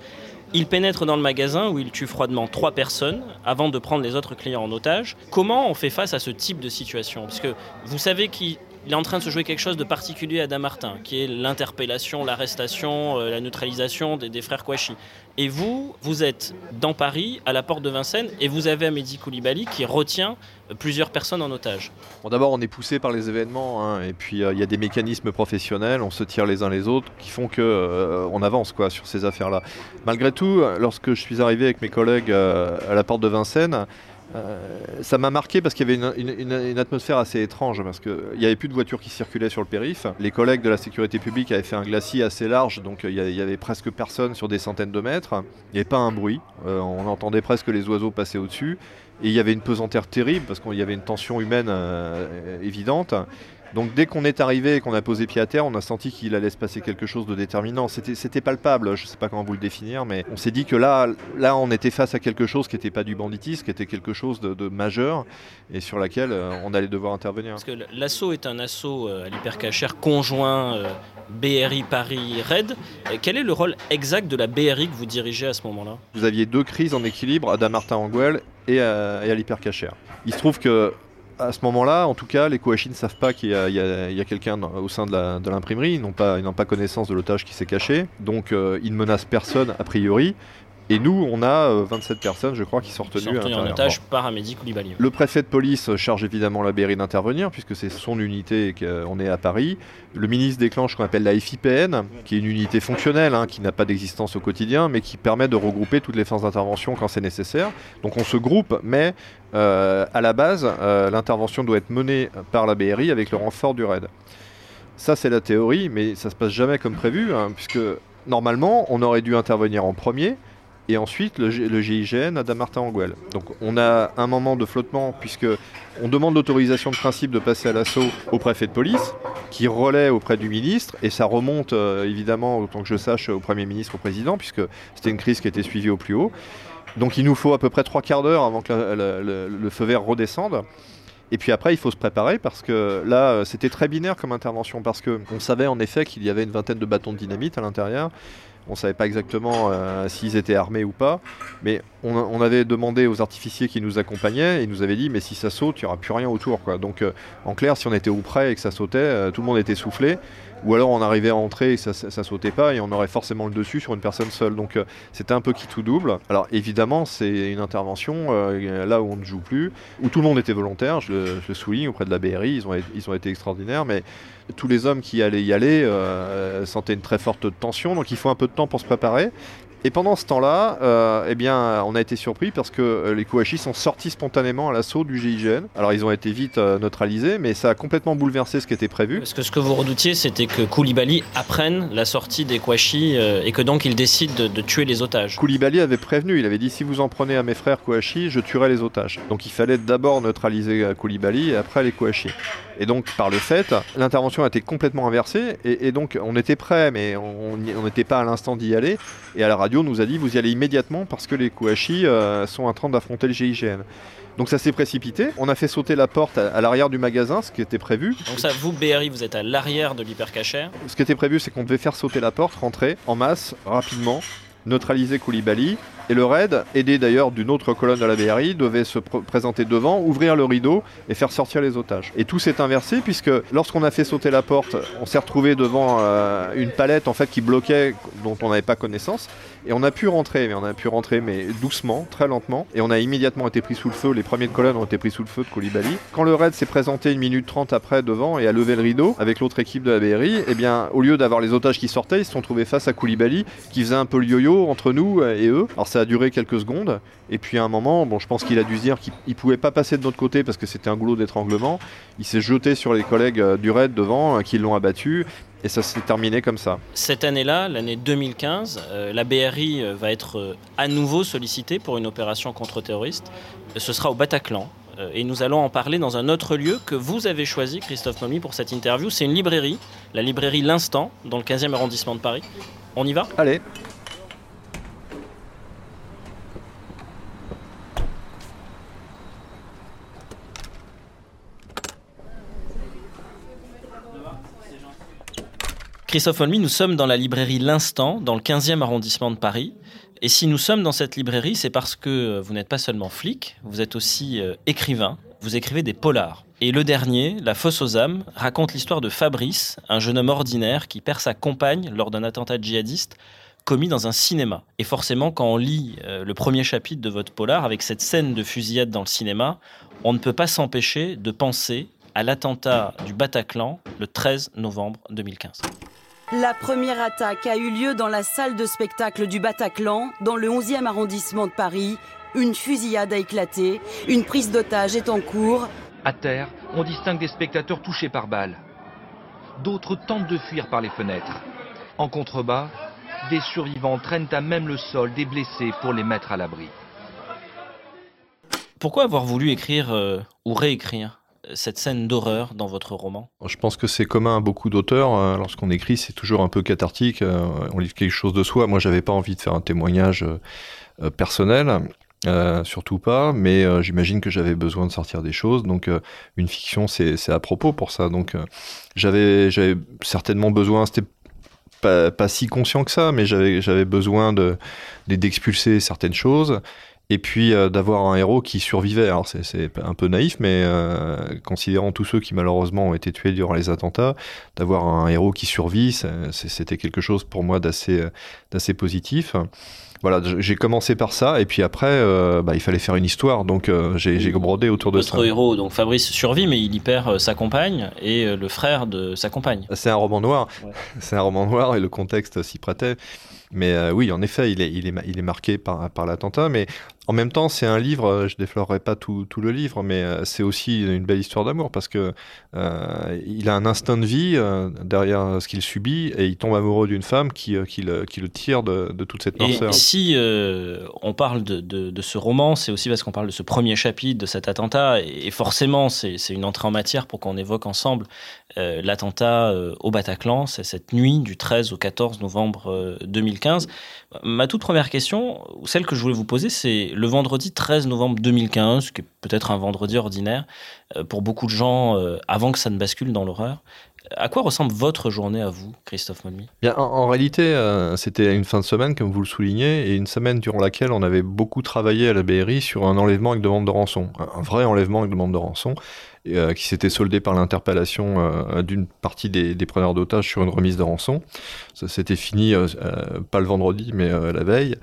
Il pénètre dans le magasin où il tue froidement trois personnes avant de prendre les autres clients en otage. Comment on fait face à ce type de situation? Parce que vous savez qu'il il est en train de se jouer quelque chose de particulier à Damartin, qui est l'interpellation, l'arrestation, euh, la neutralisation des, frères Kouachi. Et vous, vous êtes dans Paris, à la porte de Vincennes, et vous avez Amédi Koulibaly qui retient euh, plusieurs personnes en otage. D'abord, on est poussé par les événements, hein, et puis euh, il y a des mécanismes professionnels, on se tire les uns les autres, qui font que euh, on avance quoi sur ces affaires-là. Malgré tout, lorsque je suis arrivé avec mes collègues à la porte de Vincennes, ça m'a marqué parce qu'il y avait une, atmosphère assez étrange, parce qu'il n'y avait plus de voitures qui circulaient sur le périph. Les collègues de la sécurité publique avaient fait un glacis assez large, donc euh, il y avait presque personne sur des centaines de mètres. Il n'y avait pas un bruit, Euh, on entendait presque les oiseaux passer au-dessus. Et il y avait une pesanteur terrible parce qu'il y avait une tension humaine euh, évidente. Donc dès qu'on est arrivé et qu'on a posé pied à terre, on a senti qu'il allait se passer quelque chose de déterminant. C'était palpable, je ne sais pas comment vous le définir, mais on s'est dit que là, là, on était face à quelque chose qui n'était pas du banditisme, qui était quelque chose de, de majeur et sur laquelle euh, on allait devoir intervenir. Parce que l'assaut est un assaut euh, à l'hypercachère conjoint euh, BRI Paris-RAID. Euh, Quel est le rôle exact de la BRI que vous dirigez à ce moment-là? Vous aviez deux crises en équilibre à Damartin-Anguel et à, et à l'hypercachère. Il se trouve que à ce moment-là, en tout cas, les Kouachi ne savent pas qu'il y a, quelqu'un au sein de l'imprimerie. Ils n'ont pas, ils n'ont pas connaissance de l'otage qui s'est caché. Donc, euh, ils ne menacent personne a priori. Et nous, on a euh, 27 personnes, je crois, qui sont retenues à retenus en otage par Amédi Koulibaly. Le préfet de police charge évidemment la BRI d'intervenir puisque c'est son unité et qu'on est à Paris. Le ministre déclenche ce qu'on appelle la FIPN, qui est une unité fonctionnelle, hein, qui n'a pas d'existence au quotidien, mais qui permet de regrouper toutes les forces d'intervention quand c'est nécessaire. Donc on se groupe, mais euh, à la base, euh, l'intervention doit être menée par la BRI avec le renfort du RAID. Ça c'est la théorie, mais ça se passe jamais comme prévu, hein, puisque normalement on aurait dû intervenir en premier et ensuite le, GIGN à Damartin-Anguel. Donc on a un moment de flottement puisque on demande l'autorisation de principe de passer à l'assaut au préfet de police qui relaie auprès du ministre et ça remonte euh, évidemment autant que je sache au Premier ministre, au président puisque c'était une crise qui était suivie au plus haut. Donc il nous faut à peu près trois quarts d'heure avant que le feu vert redescende. Et puis après, il faut se préparer parce que là, euh, c'était très binaire comme intervention parce que on savait en effet qu'il y avait une vingtaine de bâtons de dynamite à l'intérieur. On savait pas exactement euh, s'ils étaient armés ou pas, mais on, on avait demandé aux artificiers qui nous accompagnaient et ils nous avaient dit mais si ça saute, il n'y aura plus rien autour. Quoi. Donc euh, en clair, si on était au près et que ça sautait, euh, tout le monde était soufflé. Ou alors on arrivait à entrer et ça, sautait pas et on aurait forcément le dessus sur une personne seule. Donc euh, c'était un peu qui tout double. Alors évidemment, c'est une intervention euh, là où on ne joue plus, où tout le monde était volontaire, je le, souligne, auprès de la BRI, ils ont, ils ont été extraordinaires, mais tous les hommes qui allaient y aller euh, sentaient une très forte tension, donc il faut un peu de temps pour se préparer. Et pendant ce temps-là, euh, eh bien, on a été surpris parce que euh, les Kouachis sont sortis spontanément à l'assaut du GIGN. Alors, ils ont été vite euh, neutralisés, mais ça a complètement bouleversé ce qui était prévu. Parce que ce que vous redoutiez, c'était que Koulibaly apprenne la sortie des Kouachis et que donc il décide de, tuer les otages. Koulibaly avait prévenu, il avait dit si vous en prenez à mes frères Kouachis, je tuerai les otages. Donc, il fallait d'abord neutraliser Koulibaly et après les Kouachis. Et donc, par le fait, l'intervention a été complètement inversée. Et, donc, on était prêt, mais on n'était pas à l'instant d'y aller. Et à la radio, nous a dit vous y allez immédiatement parce que les Kouachi euh, sont en train d'affronter le GIGN. Donc ça s'est précipité. On a fait sauter la porte à, l'arrière du magasin, ce qui était prévu. Donc ça, vous, BRI, vous êtes à l'arrière de l'hypercachère. Ce qui était prévu, c'est qu'on devait faire sauter la porte, rentrer en masse, rapidement, neutraliser Koulibaly. Et le raid, aidé d'ailleurs d'une autre colonne de la BRI, devait se présenter devant, ouvrir le rideau et faire sortir les otages. Et tout s'est inversé puisque lorsqu'on a fait sauter la porte, on s'est retrouvé devant euh, une palette en fait qui bloquait, dont on n'avait pas connaissance. Et on a pu rentrer, mais on a pu rentrer mais doucement, très lentement. Et on a immédiatement été pris sous le feu. Les premiers de ont été pris sous le feu de Koulibaly. Quand le raid s'est présenté une minute trente après devant et a levé le rideau avec l'autre équipe de la BRI, eh bien, au lieu d'avoir les otages qui sortaient, ils se sont trouvés face à Koulibaly qui faisait un peu le yo-yo entre nous et eux. A duré quelques secondes. Et puis à un moment, bon, je pense qu'il a dû se dire qu'il pouvait pas passer de notre côté parce que c'était un goulot d'étranglement. Il s'est jeté sur les collègues euh, du raid devant euh, qui l'ont abattu. Et ça s'est terminé comme ça. Cette année-là, l'année 2015, euh, la BRI va être à nouveau sollicitée pour une opération contre-terroriste. Ce sera au Bataclan. et nous allons en parler dans un autre lieu que vous avez choisi, Christophe Momy, pour cette interview. C'est une librairie, la librairie L'Instant, dans le 15e arrondissement de Paris. On y va? Allez. Christophe Olmy, nous sommes dans la librairie L'Instant, dans le 15e arrondissement de Paris. Et si nous sommes dans cette librairie, c'est parce que vous n'êtes pas seulement flic, vous êtes aussi euh, écrivain, vous écrivez des polars. Et le dernier, La Fosse aux âmes, raconte l'histoire de Fabrice, un jeune homme ordinaire qui perd sa compagne lors d'un attentat djihadiste commis dans un cinéma. Et forcément, quand on lit euh, le premier chapitre de votre polar, avec cette scène de fusillade dans le cinéma, on ne peut pas s'empêcher de penser à l'attentat du Bataclan le 13 novembre 2015. La première attaque a eu lieu dans la salle de spectacle du Bataclan, dans le 11e arrondissement de Paris. Une fusillade a éclaté, une prise d'otage est en cours. À terre, on distingue des spectateurs touchés par balles. D'autres tentent de fuir par les fenêtres. En contrebas, des survivants traînent à même le sol des blessés pour les mettre à l'abri. Pourquoi avoir voulu écrire euh, ou réécrire? Cette scène d'horreur dans votre roman Je pense que c'est commun à beaucoup d'auteurs. Euh, lorsqu'on écrit, c'est toujours un peu cathartique. Euh, on livre quelque chose de soi. Moi, j'avais pas envie de faire un témoignage euh, personnel. surtout pas, mais j'imagine que j'avais besoin de sortir des choses, donc une fiction c'est à propos pour ça. Donc j'avais certainement besoin, c'était pas, si conscient que ça, mais j'avais besoin de d'expulser certaines choses et puis euh, d'avoir un héros qui survivait. Alors c'est un peu naïf, mais euh, considérant tous ceux qui malheureusement ont été tués durant les attentats, d'avoir un héros qui survit, c'était quelque chose pour moi d'assez d'assez positif. Voilà, j'ai commencé par ça, et puis après, euh, bah, il fallait faire une histoire, donc j'ai brodé autour de ça. Votre héros, donc Fabrice, survit, mais il y perd sa compagne et le frère de sa compagne. C'est un roman noir, *laughs* c'est un roman noir, et le contexte s'y prêtait. Mais oui, en effet, il est, il est, il est marqué par, par l'attentat, mais en même temps, c'est un livre, euh, je déflorerai pas tout, tout le livre, mais euh, c'est aussi une belle histoire d'amour parce que euh, il a un instinct de vie derrière ce qu'il subit et il tombe amoureux d'une femme qui, qui, le, qui, le, tire de, de toute cette noirceur. Et si on parle de, de, de, ce roman, c'est aussi parce qu'on parle de ce premier chapitre, de cet attentat, et, forcément, c'est une entrée en matière pour qu'on évoque ensemble l'attentat au Bataclan, c'est cette nuit du 13 au 14 novembre 2015. Ma toute première question, celle que je voulais vous poser, c'est le vendredi 13 novembre 2015, qui est peut-être un vendredi ordinaire euh, pour beaucoup de gens euh, avant que ça ne bascule dans l'horreur. À quoi ressemble votre journée à vous, Christophe Molmy? Bien, en, réalité, euh, c'était une fin de semaine, comme vous le soulignez, et une semaine durant laquelle on avait beaucoup travaillé à la BRI sur un enlèvement avec demande de rançon. Un, un vrai enlèvement avec demande de rançon, euh, qui s'était soldé par l'interpellation euh, d'une partie des, des preneurs d'otages sur une remise de rançon. Ça s'était fini, euh, pas le vendredi, mais la veille.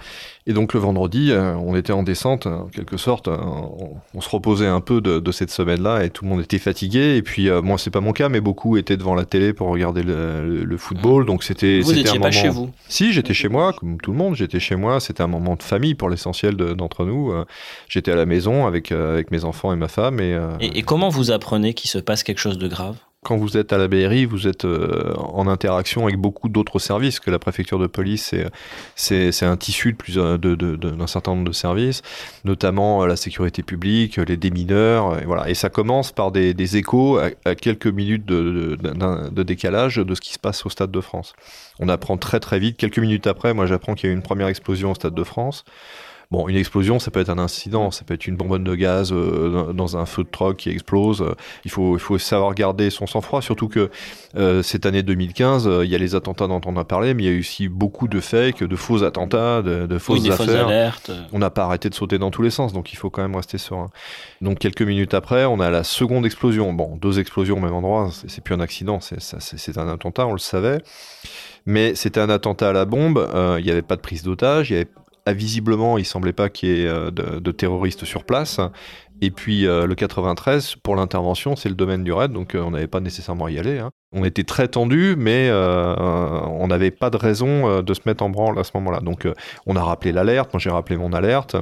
Et donc le vendredi, on était en descente, en quelque sorte. on, on se reposait un peu de, de cette semaine-là, et tout le monde était fatigué. Et puis, moi, c'est pas mon cas, mais beaucoup étaient devant la télé pour regarder le, football. Donc c'était. Vous n'étiez pas moment- chez vous Si, j'étais chez moi, comme tout le monde. J'étais chez moi. C'était un moment de famille pour l'essentiel de- d'entre nous. J'étais à la maison avec avec mes enfants et ma femme. Et, et, et comment vous apprenez qu'il se passe quelque chose de grave? Quand vous êtes à la BRI, vous êtes euh, en interaction avec beaucoup d'autres services que la préfecture de police. C'est, un tissu de euh, de, de- de- d'un certain nombre de services, notamment euh, la sécurité publique, les démineurs, et voilà. Et ça commence par des, des échos à, à quelques minutes d'un- de décalage de ce qui se passe au Stade de France. On apprend très très vite. Quelques minutes après, moi j'apprends qu'il y a eu une première explosion au Stade de France. Bon, une explosion, ça peut être un incident, ça peut être une bonbonne de gaz euh, dans un feu de troc qui explose. Il faut, il faut savoir garder son sang-froid, surtout que euh, cette année 2015, euh, il y a les attentats dont on a parlé, mais il y a eu aussi beaucoup de fakes, de faux attentats, de, de fausses Oui, des fausses affaires. alertes. On n'a pas arrêté de sauter dans tous les sens, donc il faut quand même rester serein. Donc quelques minutes après, on a la seconde explosion. Bon, deux explosions au même endroit, c'est plus un accident, c'est un attentat, on le savait. Mais c'était un attentat à la bombe, euh, il n'y avait pas de prise d'otage, il y avait visiblement, il semblait pas qu'il y ait euh, de, terroristes sur place. Et puis euh, le 93, pour l'intervention, c'est le domaine du raid, donc euh, on n'avait pas nécessairement à y aller. hein. On était très tendu, mais on n'avait pas de raison de se mettre en branle à ce moment-là. Donc on a rappelé l'alerte, moi j'ai rappelé mon alerte.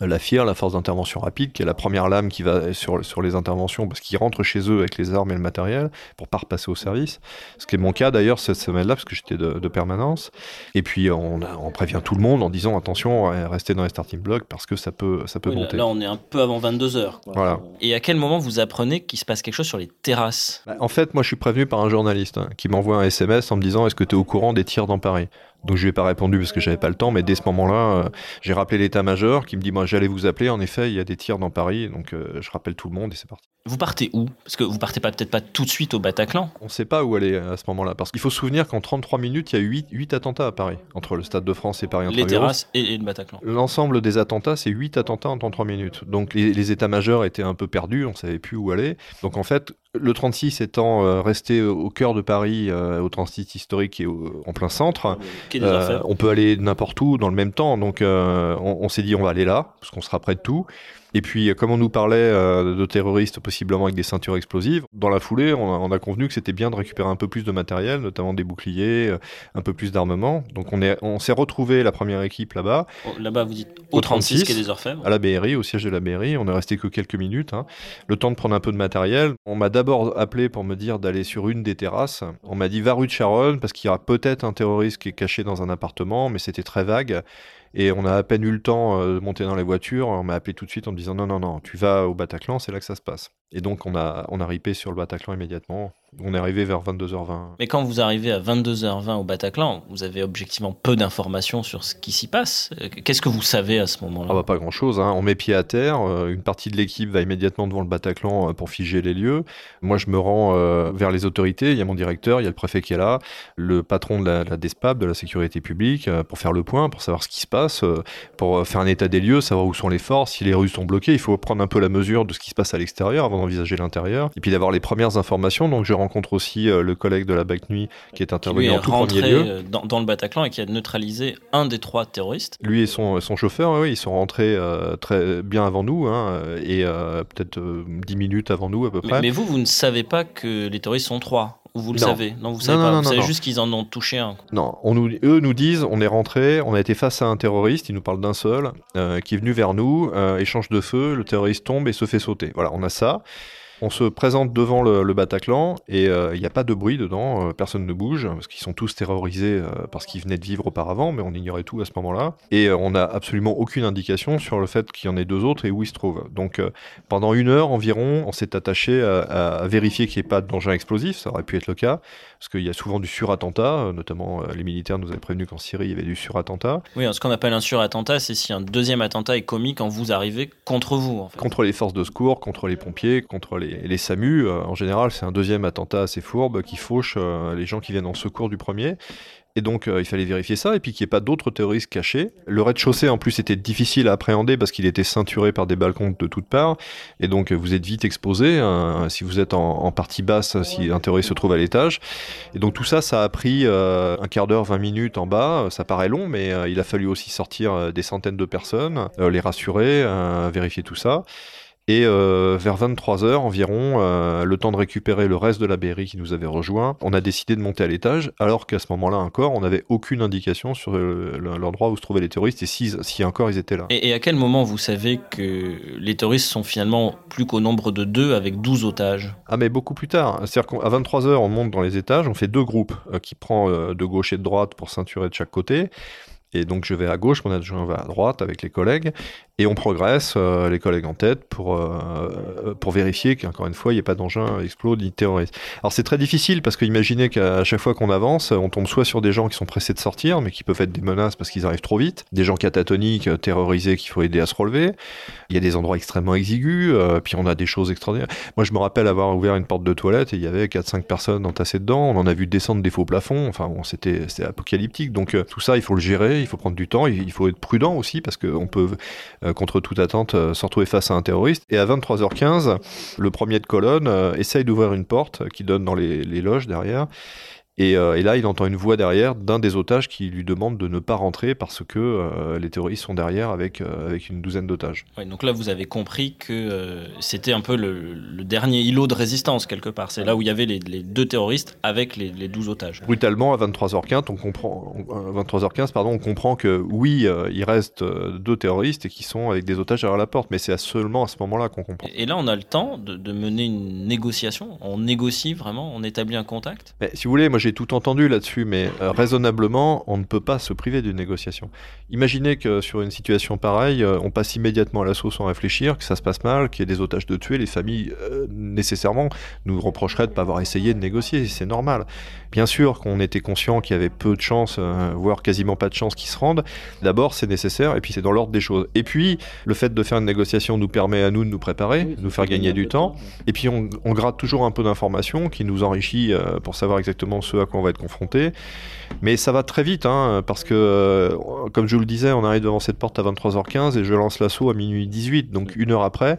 La FIR, la force d'intervention rapide, qui est la première lame qui va sur, sur les interventions parce qu'ils rentrent chez eux avec les armes et le matériel pour pas repasser au service. Ce qui est mon cas d'ailleurs cette semaine-là parce que j'étais de, de permanence. Et puis on, prévient tout le monde en disant attention, euh, restez dans les starting blocks parce que ça peut, ça peut Oui, là, monter. là, on est un peu avant 22h. Voilà. Et à quel moment vous apprenez qu'il se passe quelque chose sur les terrasses? Bah, En fait, moi, je suis prévenu par un journaliste hein, qui m'envoie un SMS en me disant Est-ce que tu es au courant des tirs dans Paris? Donc, je lui ai pas répondu parce que j'avais pas le temps, mais dès ce moment-là, euh, j'ai rappelé l'état-major qui me dit Moi, j'allais vous appeler. En effet, il y a des tirs dans Paris. Donc, euh, je rappelle tout le monde et c'est parti. Vous partez où? Parce que vous partez pas peut-être pas tout de suite au Bataclan. On ne sait pas où aller euh, à ce moment-là. Parce qu'il faut se souvenir qu'en 33 minutes, il y a eu 8, 8 attentats à Paris, entre le Stade de France et Paris Les terrasses et, et le Bataclan. L'ensemble des attentats, c'est 8 attentats en 33 minutes. Donc les, les états-majors étaient un peu perdus, on savait plus où aller. Donc en fait, le 36 étant euh, resté au cœur de Paris, euh, au 36 historique et au- en plein centre, Orfèvres. on peut aller n'importe où dans le même temps. Donc euh, on, on s'est dit on va aller là, parce qu'on sera près de tout. Et puis, comme on nous parlait euh, de terroristes possiblement avec des ceintures explosives, dans la foulée, on a, on a convenu que c'était bien de récupérer un peu plus de matériel, notamment des boucliers, euh, un peu plus d'armement. Donc on est- on s'est retrouvé la première équipe là-bas. Oh, Là-bas, vous dites au 36 quai des Orfèvres. À la BRI, au siège de la BRI. On est resté que quelques minutes. hein. Le temps de prendre un peu de matériel. On m'a d'abord appelé pour me dire d'aller sur une des terrasses. On m'a dit va rue de Charonne parce qu'il y aura peut-être un terroriste qui est caché dans un appartement, mais c'était très vague. Et on a à peine eu le temps euh, de monter dans les voitures. On m'a appelé tout de suite en me disant non, non, non, tu vas au Bataclan, c'est là que ça se passe. Et donc on a, on a ripé sur le Bataclan immédiatement. On est arrivé vers 22h20. Mais quand vous arrivez à 22h20 au Bataclan, vous avez objectivement peu d'informations sur ce qui s'y passe. Euh, Qu'est-ce que vous savez à ce moment-là? Ah bah pas grand chose, on met pied à terre, euh, une partie de l'équipe va immédiatement devant le Bataclan euh, pour figer les lieux. Moi je me rends euh, vers les autorités, il y a mon directeur, il y a le préfet qui est là, le patron de la, la DESPAP, de la sécurité publique, pour faire le point, pour savoir ce qui se passe, pour faire un état des lieux, savoir où sont les forces, si les rues sont bloquées, il faut prendre un peu la mesure de ce qui se passe à l'extérieur avant d'envisager l'intérieur, et puis d'avoir les premières informations, donc je rencontre aussi euh, le collègue de la BAC Nuit qui est Qui intervenu est en tout premier lieu. euh, dans, dans le Bataclan et qui a neutralisé un des trois terroristes. Lui et son, son chauffeur, oui, ils sont rentrés euh, très bien avant nous, hein, et peut-être euh, 10 minutes avant nous à peu près. mais vous, vous ne savez pas que les terroristes sont trois. Ou vous le Non. savez? Non, vous savez Non, pas. non, vous savez juste qu'ils en ont touché un. Non, on nous, eux nous disent, on est rentré, on a été face à un terroriste, ils nous parlent d'un seul, euh, qui est venu vers nous, euh, échange de feu, le terroriste tombe et se fait sauter. Voilà, on a ça. On se présente devant le, le Bataclan et euh, il n'y a pas de bruit dedans, euh, personne ne bouge, parce qu'ils sont tous terrorisés euh, parce qu'ils venaient de vivre auparavant, mais on ignorait tout à ce moment-là. Et euh, on n'a absolument aucune indication sur le fait qu'il y en ait deux autres et où ils se trouvent. Donc pendant une heure environ, on s'est attaché à, vérifier qu'il n'y ait pas d'engin explosif, ça aurait pu être le cas, parce qu'il y a souvent du surattentat, notamment les militaires nous avaient prévenu qu'en Syrie il y avait du surattentat. Oui, ce qu'on appelle un surattentat, c'est si un deuxième attentat est commis quand vous arrivez contre vous. En fait. Contre les forces de secours, contre les pompiers, contre les, les, les SAMU, en général, c'est un deuxième attentat assez fourbe qui fauche les gens qui viennent en secours du premier. Et donc, euh, il fallait vérifier ça, et puis qu'il n'y ait pas d'autres terroristes cachés. Le rez-de-chaussée, en plus, était difficile à appréhender parce qu'il était ceinturé par des balcons de toutes parts. Et donc, vous êtes vite exposé si vous êtes en, partie basse, si un terroriste se trouve à l'étage. Et donc, tout ça, ça a pris euh, un quart d'heure, 20 minutes en bas. Ça paraît long, mais euh, il a fallu aussi sortir des centaines de personnes, les rassurer, vérifier tout ça. Et euh, vers 23h environ, euh, le temps de récupérer le reste de la Berry qui nous avait rejoint, on a décidé de monter à l'étage, alors qu'à ce moment-là encore, on n'avait aucune indication sur l'endroit où se trouvaient les terroristes et si, si encore ils étaient là. Et, à quel moment vous savez que les terroristes sont finalement plus qu'au nombre de deux avec 12 otages? Ah mais beaucoup plus tard. C'est-à-dire qu'à 23h, on monte dans les étages, on fait deux groupes euh, qui prend de gauche et de droite pour ceinturer de chaque côté. Et donc je vais à gauche, mon adjoint va à droite avec les collègues, et on progresse, euh, les collègues en tête, pour, euh, pour vérifier qu'encore une fois, il n'y ait pas d'engin explode ni terroriste. Alors c'est très difficile parce qu'imaginez qu'à chaque fois qu'on avance, on tombe soit sur des gens qui sont pressés de sortir, mais qui peuvent être des menaces parce qu'ils arrivent trop vite, des gens catatoniques, euh, terrorisés qu'il faut aider à se relever. Il y a des endroits extrêmement exigus, puis on a des choses extraordinaires. Moi je me rappelle avoir ouvert une porte de toilette et il y avait 4-5 personnes entassées dedans, on en a vu descendre des faux plafonds, enfin bon, c'était apocalyptique. Donc tout ça, il faut le gérer, il faut prendre du temps, il faut être prudent aussi parce qu'on peut, contre toute attente, euh, se retrouver face à un terroriste. Et à 23h15, le premier de colonne euh, essaye d'ouvrir une porte qui donne dans les loges derrière. Euh, et, là, il entend une voix derrière d'un des otages qui lui demande de ne pas rentrer parce que euh, les terroristes sont derrière avec, euh, avec une douzaine d'otages. donc là, vous avez compris que c'était un peu le, dernier îlot de résistance, quelque part. C'est là où il y avait les, deux terroristes avec les, les, 12 otages. Brutalement, à 23h15, on comprend, 23h15, pardon, on comprend que oui, il reste deux terroristes et qui sont avec des otages derrière la porte, mais c'est seulement à ce moment-là qu'on comprend. Et là, on a le temps de, de, mener une négociation. On négocie vraiment, on établit un contact. Mais, si vous voulez, moi j'ai tout entendu là-dessus, mais euh, raisonnablement, on ne peut pas se priver d'une négociation. Imaginez que sur une situation pareille, euh, on passe immédiatement à l'assaut sans réfléchir, que ça se passe mal, qu'il y ait des otages de tuer, les familles euh, nécessairement nous reprocheraient de ne pas avoir essayé de négocier, c'est normal. Bien sûr qu'on était conscient qu'il y avait peu de chances, voire quasiment pas de chances qu'ils se rendent. D'abord, c'est nécessaire, et puis c'est dans l'ordre des choses. Et puis, le fait de faire une négociation nous permet à nous de nous préparer, de nous faire gagner du temps, et puis on, on gratte toujours un peu d'informations qui nous enrichit pour savoir exactement ce à quoi on va être confronté. Mais ça va très vite, hein, parce que, euh, comme je vous le disais, on arrive devant cette porte à 23h15 et je lance l'assaut à minuit 18, donc une heure après.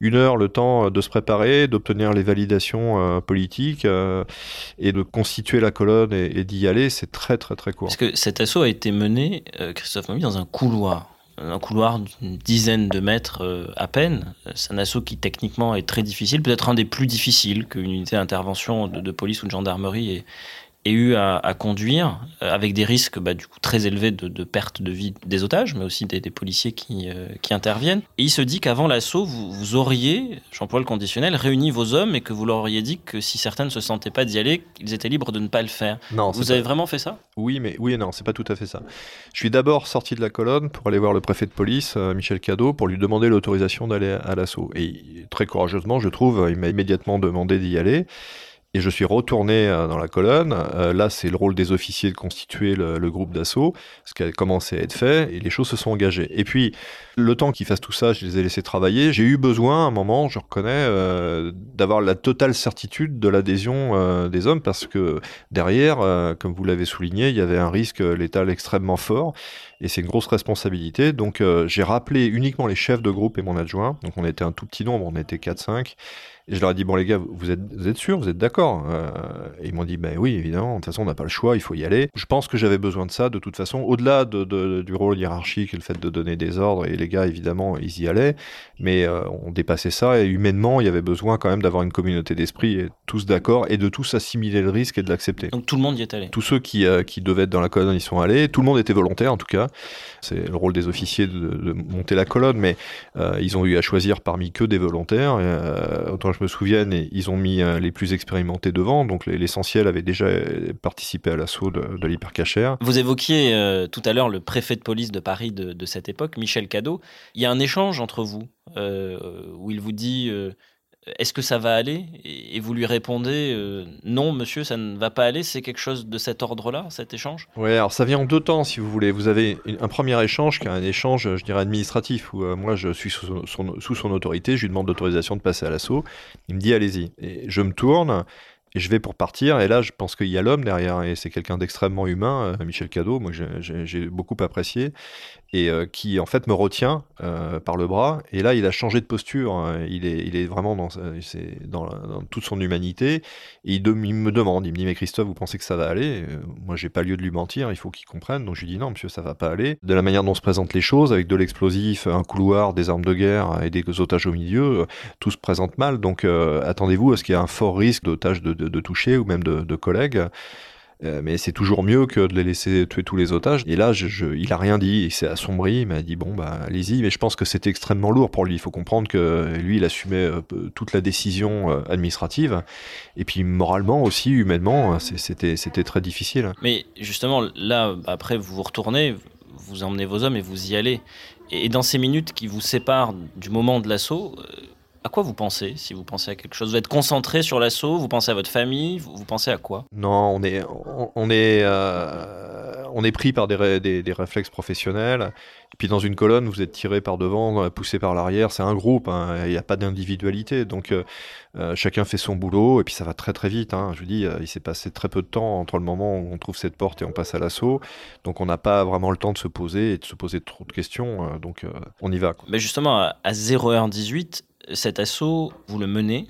Une heure, le temps de se préparer, d'obtenir les validations euh, politiques euh, et de constituer la colonne et, d'y aller, c'est très très très court. Parce que cet assaut a été mené, Christophe Momy, dans un couloir un couloir d'une dizaine de mètres à peine. C'est un assaut qui techniquement est très difficile, peut-être un des plus difficiles qu'une unité d'intervention de, de, police ou de gendarmerie ait, eu à, conduire, euh, avec des risques bah, du coup très élevés de, perte de vie des otages, mais aussi des, policiers qui, euh, qui, interviennent. Et il se dit qu'avant l'assaut, vous, vous, auriez, j'emploie le conditionnel, réuni vos hommes et que vous leur auriez dit que si certains ne se sentaient pas d'y aller, ils étaient libres de ne pas le faire. Non, vous avez vraiment fait ça? Oui, mais oui et non, c'est pas tout à fait ça. Je suis d'abord sorti de la colonne pour aller voir le préfet de police, euh, Michel Cadeau, pour lui demander l'autorisation d'aller à l'assaut. Et très courageusement, je trouve, il m'a immédiatement demandé d'y aller. Et je suis retourné euh, dans la colonne. Euh, là, c'est le rôle des officiers de constituer le, groupe d'assaut, ce qui a commencé à être fait, et les choses se sont engagées. Et puis, le temps qu'ils fassent tout ça, je les ai laissés travailler. J'ai eu besoin, à un moment, je reconnais, euh, d'avoir la totale certitude de l'adhésion des hommes, parce que derrière, comme vous l'avez souligné, il y avait un risque létal extrêmement fort, et c'est une grosse responsabilité. Donc, j'ai rappelé uniquement les chefs de groupe et mon adjoint. Donc, on était un tout petit nombre, on était 4-5. Et je leur ai dit, bon les gars, vous êtes, vous sûrs, vous êtes d'accord euh, ils m'ont dit, ben oui, évidemment, de toute façon, on n'a pas le choix, il faut y aller. Je pense que j'avais besoin de ça, de toute façon, au-delà de, du rôle hiérarchique et le fait de donner des ordres, et les gars, évidemment, ils y allaient, mais euh, on dépassait ça, et humainement, il y avait besoin quand même d'avoir une communauté d'esprit, et tous d'accord, et de tous assimiler le risque et de l'accepter. Donc tout le monde y est allé. Tous ceux qui, euh, qui devaient être dans la colonne y sont allés, tout le monde était volontaire en tout cas, c'est le rôle des officiers de, de monter la colonne, mais ils ont eu à choisir parmi que des volontaires, autant je me souvienne, ils ont mis euh, les plus expérimentés devant, donc l'essentiel avait déjà participé à l'assaut de, de l'hypercachère. Vous évoquiez euh, tout à l'heure le préfet de police de Paris de, cette époque, Michel Il y a un échange entre vous, euh, où il vous dit est-ce que ça va aller? Et vous lui répondez euh, non, monsieur, ça ne va pas aller. C'est quelque chose de cet ordre-là, cet échange? Oui, alors ça vient en deux temps, si vous voulez. Vous avez un premier échange qui est un échange, je dirais, administratif, où euh, moi je suis sous son, sous son, autorité, je lui demande l'autorisation de passer à l'assaut. Il me dit allez-y. Et je me tourne. Et je vais pour partir, et là je pense qu'il y a l'homme derrière, et c'est quelqu'un d'extrêmement humain, euh, Michel Cadeau, moi j'ai beaucoup apprécié, et euh, qui en fait me retient euh, par le bras. Et là, il a changé de posture. Hein. Il, est, vraiment dans, dans, toute son humanité. Et il, me demande, il me dit mais Christophe, vous pensez que ça va aller? Moi, j'ai pas lieu de lui mentir. Il faut qu'il comprenne. Donc je lui dis non, monsieur, ça va pas aller. De la manière dont se présentent les choses, avec de l'explosif, un couloir, des armes de guerre et des otages au milieu, tout se présente mal. Donc attendez-vous à ce qu'il y ait un fort risque d'otages de, de, de, toucher ou même de, de collègues. Euh, mais c'est toujours mieux que de les laisser tuer tous les otages. Et là, je, il a rien dit, il s'est assombri, il m'a dit bon bah allez-y. Mais je pense que c'était extrêmement lourd pour lui. Il faut comprendre que lui, il assumait euh, toute la décision euh, administrative. Et puis moralement aussi, humainement, c'était c'était très difficile. Mais justement, là, après, vous vous retournez, vous emmenez vos hommes et vous y allez. Et dans ces minutes qui vous séparent du moment de l'assaut, à quoi vous pensez si vous pensez à quelque chose? Vous êtes concentré sur l'assaut Vous pensez à votre famille vous, pensez à quoi? Non, on est, on, est, euh, on est pris par des, des, réflexes professionnels. Et puis dans une colonne, vous êtes tiré par devant, poussé par l'arrière. C'est un groupe, hein, il n'y a pas d'individualité. Donc euh, euh, chacun fait son boulot et puis ça va très très vite. Hein. Je vous dis, il s'est passé très peu de temps entre le moment où on trouve cette porte et on passe à l'assaut. Donc on n'a pas vraiment le temps de se poser et de se poser trop de questions. donc on y va. Mais justement, à 0h18, cet assaut, vous le menez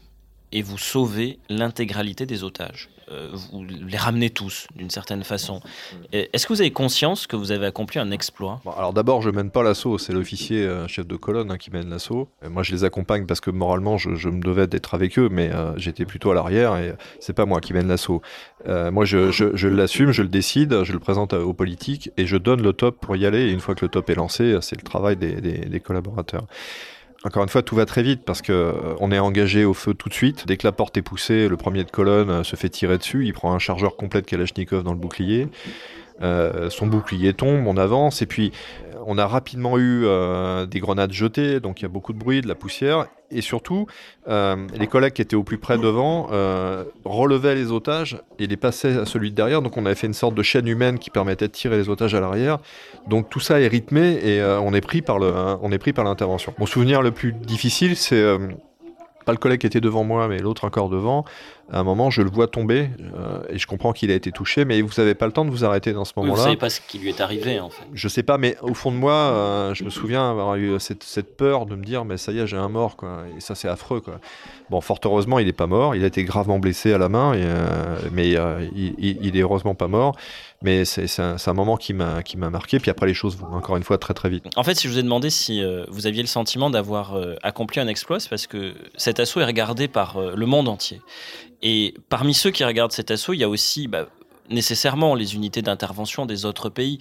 et vous sauvez l'intégralité des otages. Euh, vous les ramenez tous d'une certaine façon. Est-ce que vous avez conscience que vous avez accompli un exploit? Alors d'abord, je mène pas l'assaut, c'est l'officier euh, chef de colonne hein, qui mène l'assaut. Moi, je les accompagne parce que moralement, je, me devais d'être avec eux, mais euh, j'étais plutôt à l'arrière et c'est pas moi qui mène l'assaut. moi, je, l'assume, je le décide, je le présente aux politiques et je donne le top pour y aller. Et une fois que le top est lancé, c'est le travail des collaborateurs. Encore une fois, tout va très vite parce que euh, on est engagé au feu tout de suite. Dès que la porte est poussée, le premier de colonne euh, se fait tirer dessus. Il prend un chargeur complet de Kalachnikov dans le bouclier. Euh, son bouclier tombe, on avance, et puis on a rapidement eu des grenades jetées, donc il y a beaucoup de bruit, de la poussière, et surtout, les collègues qui étaient au plus près devant relevaient les otages et les passaient à celui de derrière, donc on avait fait une sorte de chaîne humaine qui permettait de tirer les otages à l'arrière. Donc tout ça est rythmé et on est pris par le, on est pris par l'intervention. Mon souvenir le plus difficile, c'est pas le collègue qui était devant moi, mais l'autre encore devant. À un moment, je le vois tomber euh, et je comprends qu'il a été touché, mais vous n'avez pas le temps de vous arrêter dans ce moment-là. vous savez pas ce qui lui est arrivé, en fait. Je sais pas, mais au fond de moi, euh, je me souviens avoir eu cette, peur de me dire, mais ça y est, j'ai un mort, quoi. Et ça, c'est affreux, quoi. Bon, fort heureusement, il n'est pas mort. Il a été gravement blessé à la main, euh, mais il, il, est heureusement pas mort. Mais c'est un, un, moment qui m'a marqué. Puis après, les choses vont encore une fois très très vite. En fait, si je vous ai demandé si euh, vous aviez le sentiment d'avoir euh, accompli un exploit, c'est parce que cet assaut est regardé par euh, le monde entier. Et parmi ceux qui regardent cet assaut, il y a aussi bah, nécessairement les unités d'intervention des autres pays.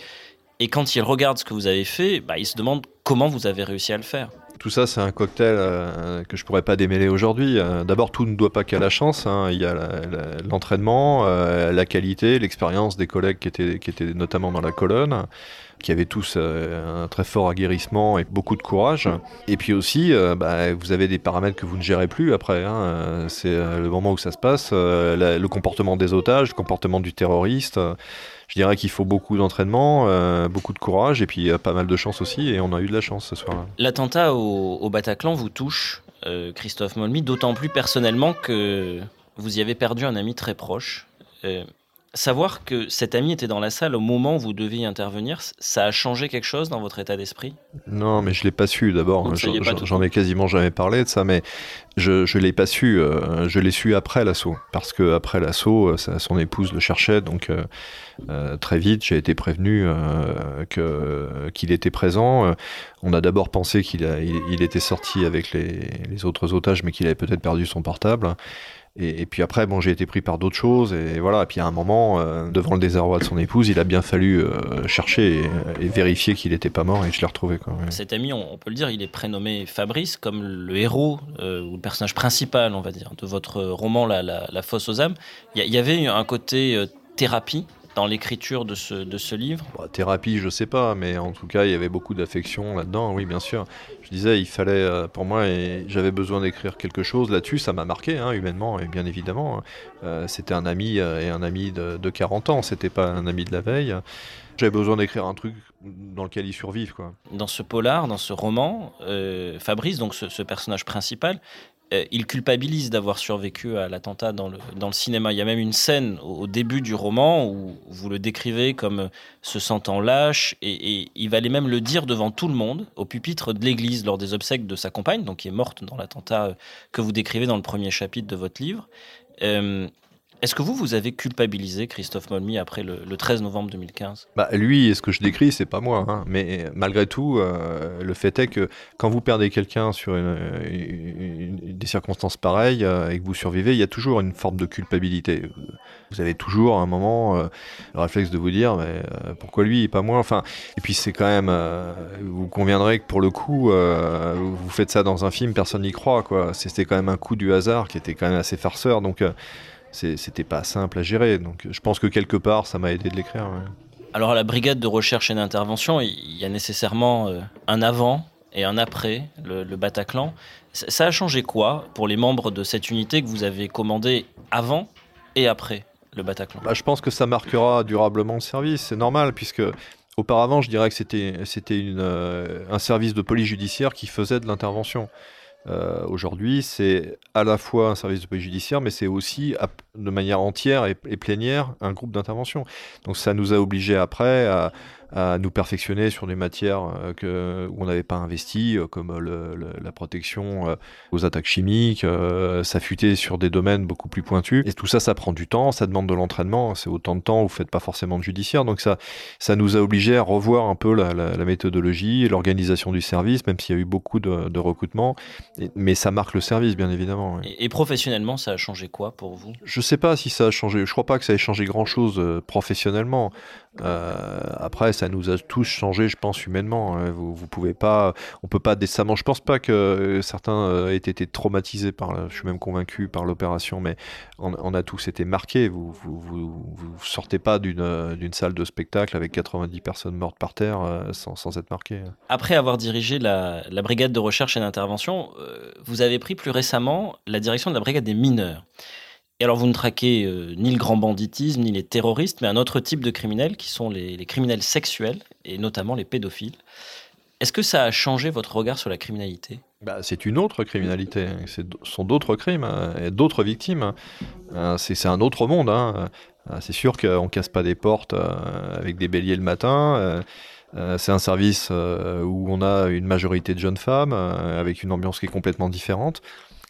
Et quand ils regardent ce que vous avez fait, bah, ils se demandent comment vous avez réussi à le faire. Tout ça, c'est un cocktail euh, que je pourrais pas démêler aujourd'hui. Euh, d'abord, tout ne doit pas qu'à la chance. Hein. Il y a l'entraînement, euh, la, qualité, l'expérience des collègues qui étaient, qui étaient notamment dans la colonne, qui avaient tous un très fort aguerrissement et beaucoup de courage. Et puis aussi, bah, vous avez des paramètres que vous ne gérez plus après. Hein. C'est le moment où ça se passe, le comportement des otages, le comportement du terroriste je dirais qu'il faut beaucoup d'entraînement, euh, beaucoup de courage et puis pas mal de chance aussi. Et on a eu de la chance ce soir-là. L'attentat au, Bataclan vous touche, euh, Christophe Molmy, d'autant plus personnellement que vous y avez perdu un ami très proche. Euh, savoir que cet ami était dans la salle au moment où vous deviez intervenir, ça a changé quelque chose dans votre état d'esprit? Non, mais je l'ai pas su d'abord. J'en ai quasiment jamais parlé de ça, mais je ne l'ai pas su. je l'ai su après l'assaut, parce que après l'assaut, son épouse le cherchait, donc euh, très vite, j'ai été prévenu euh, que qu'il était présent. on a d'abord pensé qu'il il, était sorti avec les, autres otages, mais qu'il avait peut-être perdu son portable. Et, puis après, bon, j'ai été pris par d'autres choses, et voilà. Et puis à un moment, euh, devant le désarroi de son épouse, il a bien fallu chercher et, vérifier qu'il n'était pas mort, et je l'ai retrouvé. Quoi, Cet ami, on, peut le dire, il est prénommé Fabrice, comme le héros ou le personnage principal, on va dire, de votre roman La, la, Fosse aux âmes. Il y, y, avait un côté thérapie dans l'écriture de ce, de ce livre? Bah, Thérapie, je sais pas, mais en tout cas, il y avait beaucoup d'affection là-dedans, oui, bien sûr. Je disais, il fallait, euh, pour moi, j'avais besoin d'écrire quelque chose là-dessus, ça m'a marqué, hein, humainement, et bien évidemment. Euh, c'était un ami euh, et un ami de, de 40 ans, c'était pas un ami de la veille. J'avais besoin d'écrire un truc dans lequel ils survivent. Quoi. Dans ce polar, dans ce roman, Fabrice, donc ce, ce personnage principal, il culpabilise d'avoir survécu à l'attentat dans le, dans le cinéma. Il y a même une scène au, début du roman où vous le décrivez comme se sentant lâche et, il va même le dire devant tout le monde au pupitre de l'église lors des obsèques de sa compagne, donc qui est morte dans l'attentat euh, que vous décrivez dans le premier chapitre de votre livre. Euh, est-ce que vous, vous avez culpabilisé Christophe Molmy après le, 13 novembre 2015 bah, Lui, ce que je décris, c'est pas moi. Hein. Mais malgré tout, euh, le fait est que quand vous perdez quelqu'un sur des circonstances pareilles euh, et que vous survivez, il y a toujours une forme de culpabilité. Vous avez toujours un moment euh, le réflexe de vous dire mais, pourquoi lui et pas moi? Enfin, Et puis c'est quand même, vous conviendrez que pour le coup, vous faites ça dans un film, personne n'y croit. C'était quand même un coup du hasard qui était quand même assez farceur. Donc c'était pas simple à gérer. Donc je pense que quelque part, ça m'a aidé de l'écrire. Alors à la brigade de recherche et d'intervention, il y a nécessairement euh, un avant et un après le, Bataclan. Ça a changé quoi pour les membres de cette unité que vous avez commandé avant et après le Bataclan? Bah, Je pense que ça marquera durablement le service, c'est normal, puisque auparavant, je dirais que c'était euh, un service de police judiciaire qui faisait de l'intervention. Euh, aujourd'hui, c'est à la fois un service de police judiciaire, mais c'est aussi de manière entière et, et plénière un groupe d'intervention. Donc ça nous a obligés après à, à nous perfectionner sur des matières euh, que, où on n'avait pas investi, euh, comme le, la protection euh, aux attaques chimiques, s'affûter sur des domaines beaucoup plus pointus. Et tout ça, ça prend du temps, ça demande de l'entraînement. C'est autant de temps vous faites pas forcément de judiciaire. Donc ça, ça nous a obligés à revoir un peu la, la, la méthodologie, l'organisation du service, même s'il y a eu beaucoup de, de recrutement. mais ça marque le service, bien évidemment. Et, et, professionnellement, ça a changé quoi pour vous? Je sais pas si ça a changé. Je crois pas que ça ait changé grand-chose professionnellement. Euh, après, ça nous a tous changé, je pense, humainement. Hein. Vous, vous pouvez pas, on peut pas décemment. Je pense pas que certains euh, aient été traumatisés par. je suis même convaincu par l'opération, mais on, a tous été marqués. Vous, vous, vous, sortez pas d'une d'une salle de spectacle avec 90 personnes mortes par terre euh, sans, sans, être marqué. Après avoir dirigé la, la brigade de recherche et d'intervention, vous avez pris plus récemment la direction de la brigade des mineurs. Et alors, vous ne traquez euh, ni le grand banditisme, ni les terroristes, mais un autre type de criminels qui sont les, criminels sexuels, et notamment les pédophiles. Est-ce que ça a changé votre regard sur la criminalité? Bah, C'est une autre criminalité. Ce sont d'autres crimes hein, et d'autres victimes. Euh, c'est un autre monde. Hein. Euh, c'est sûr qu'on ne casse pas des portes avec des béliers le matin. c'est un service où on a une majorité de jeunes femmes, avec une ambiance qui est complètement différente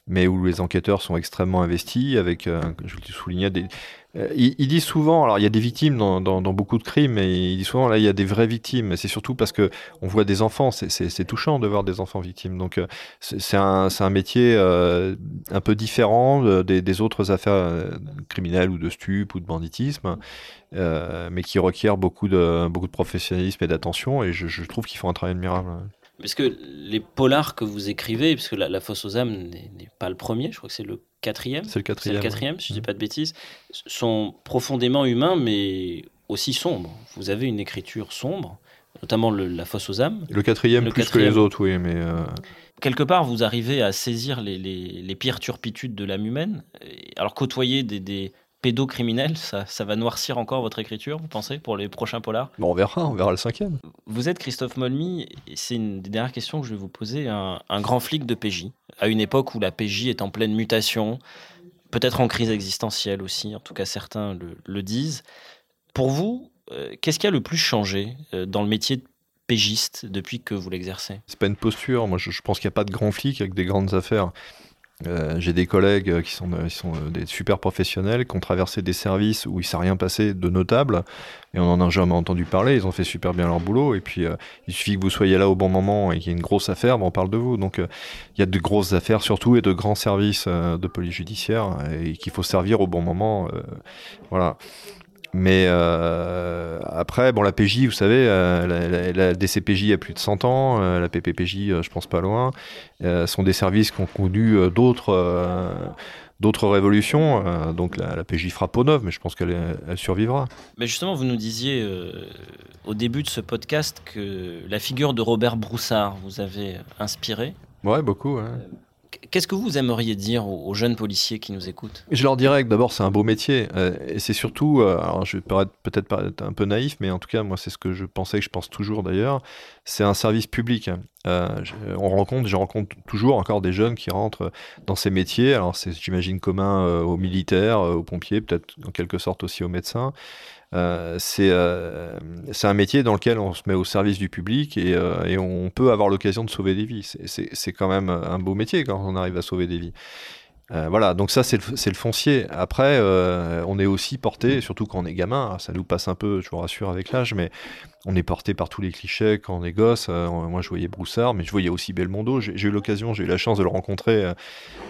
mais où les enquêteurs sont extrêmement investis, avec, euh, je le soulignais, des... Euh, il, dit souvent, alors il y a des victimes dans, beaucoup de crimes, mais il dit souvent, là, il y a des vraies victimes. C'est surtout parce que on voit des enfants, c'est touchant de voir des enfants victimes. Donc euh, c'est un, métier un peu différent des, autres affaires criminelles ou de stup ou de banditisme, mais qui requiert beaucoup de, beaucoup de professionnalisme et d'attention, et je, je trouve qu'ils font un travail admirable. Parce que les polars que vous écrivez, puisque la, la fosse aux âmes n'est pas le premier, je crois que c'est le quatrième. C'est le quatrième. le quatrième, si je ne dis pas de bêtises, sont profondément humains, mais aussi sombres. Vous avez une écriture sombre, notamment le, la fosse aux âmes. Le quatrième le plus quatrième. que les autres, oui, mais. Euh... Quelque part, vous arrivez à saisir les, les, les pires turpitudes de l'âme humaine, alors côtoyer des, des pédocriminel, ça, ça va noircir encore votre écriture, vous pensez, pour les prochains polars? Bon, On verra, on verra le cinquième. Vous êtes Christophe Molmy, c'est une des dernières questions que je vais vous poser, un, un, grand flic de PJ, à une époque où la PJ est en pleine mutation, peut-être en crise existentielle aussi, en tout cas certains le, le disent. Pour vous, euh, qu'est-ce qui a le plus changé euh, dans le métier de pégiste depuis que vous l'exercez? C'est pas une posture, moi je, je pense qu'il n'y a pas de grand flic avec des grandes affaires. Euh, j'ai des collègues qui sont, qui sont des super professionnels, qui ont traversé des services où il s'est rien passé de notable, et on en a jamais entendu parler. Ils ont fait super bien leur boulot, et puis euh, il suffit que vous soyez là au bon moment et qu'il y ait une grosse affaire, ben, on parle de vous. Donc euh, il y a de grosses affaires surtout et de grands services euh, de police judiciaire et qu'il faut servir au bon moment. Euh, voilà. Mais euh, après, bon, la PJ, vous savez, euh, la, la, la, DCPJ a plus de 100 ans, euh, la PPPJ, euh, je pense pas loin, sont des services qui ont connu d'autres d'autres révolutions. Euh, donc la, la, PJ fera peau neuve, mais je pense qu'elle elle survivra. Mais justement, vous nous disiez euh, au début de ce podcast que la figure de Robert Broussard vous avait inspiré. Ouais, beaucoup. Ouais. Qu'est-ce que vous aimeriez dire aux, jeunes policiers qui nous écoutent? Je leur dirais que d'abord c'est un beau métier euh, et c'est surtout, euh, je vais peut-être être un peu naïf, mais en tout cas moi c'est ce que je pensais, que je pense toujours d'ailleurs, c'est un service public. Euh, on rencontre, je rencontre toujours encore des jeunes qui rentrent dans ces métiers. Alors c'est j'imagine commun aux militaires, aux pompiers, peut-être en quelque sorte aussi aux médecins. Euh, euh, c'est un métier dans lequel on se met au service du public et, euh, et on peut avoir l'occasion de sauver des vies. C'est quand même un beau métier quand on arrive à sauver des vies. Euh, voilà, donc ça c'est le, le, foncier. Après, euh, on est aussi porté, surtout quand on est gamin, ça nous passe un peu, je vous rassure, avec l'âge, mais on est porté par tous les clichés quand on est gosse. Euh, moi je voyais Broussard, mais je voyais aussi Belmondo. J'ai eu l'occasion, j'ai eu la chance de le rencontrer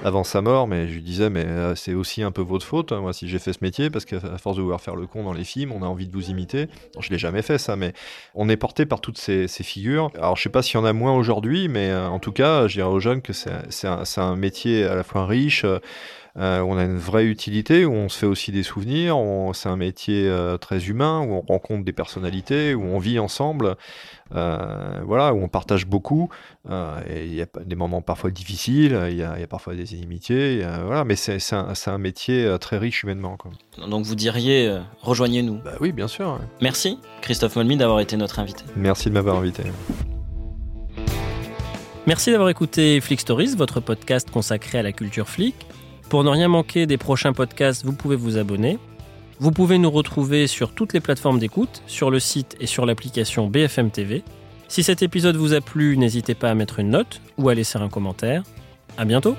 avant sa mort, mais je lui disais, mais c'est aussi un peu votre faute, hein, moi si j'ai fait ce métier, parce qu'à force de vouloir faire le con dans les films, on a envie de vous imiter. je l'ai jamais fait ça, mais on est porté par toutes ces, ces figures. Alors je sais pas s'il y en a moins aujourd'hui, mais en tout cas, je dirais aux jeunes que c'est un, un métier à la fois riche, euh, on a une vraie utilité, où on se fait aussi des souvenirs, c'est un métier euh, très humain, où on rencontre des personnalités, où on vit ensemble, euh, voilà, où on partage beaucoup. et il y a des moments parfois difficiles, il y, a, parfois des inimitiés, voilà, mais c'est un, métier très riche humainement. Donc vous diriez, rejoignez-nous. Bah oui, bien sûr. Merci Christophe Molmy d'avoir été notre invité. Merci de m'avoir invité. Merci d'avoir écouté Flick Stories, votre podcast consacré à la culture flic. Pour ne rien manquer des prochains podcasts, vous pouvez vous abonner. Vous pouvez nous retrouver sur toutes les plateformes d'écoute, sur le site et sur l'application BFM TV. Si cet épisode vous a plu, n'hésitez pas à mettre une note ou à laisser un commentaire. À bientôt!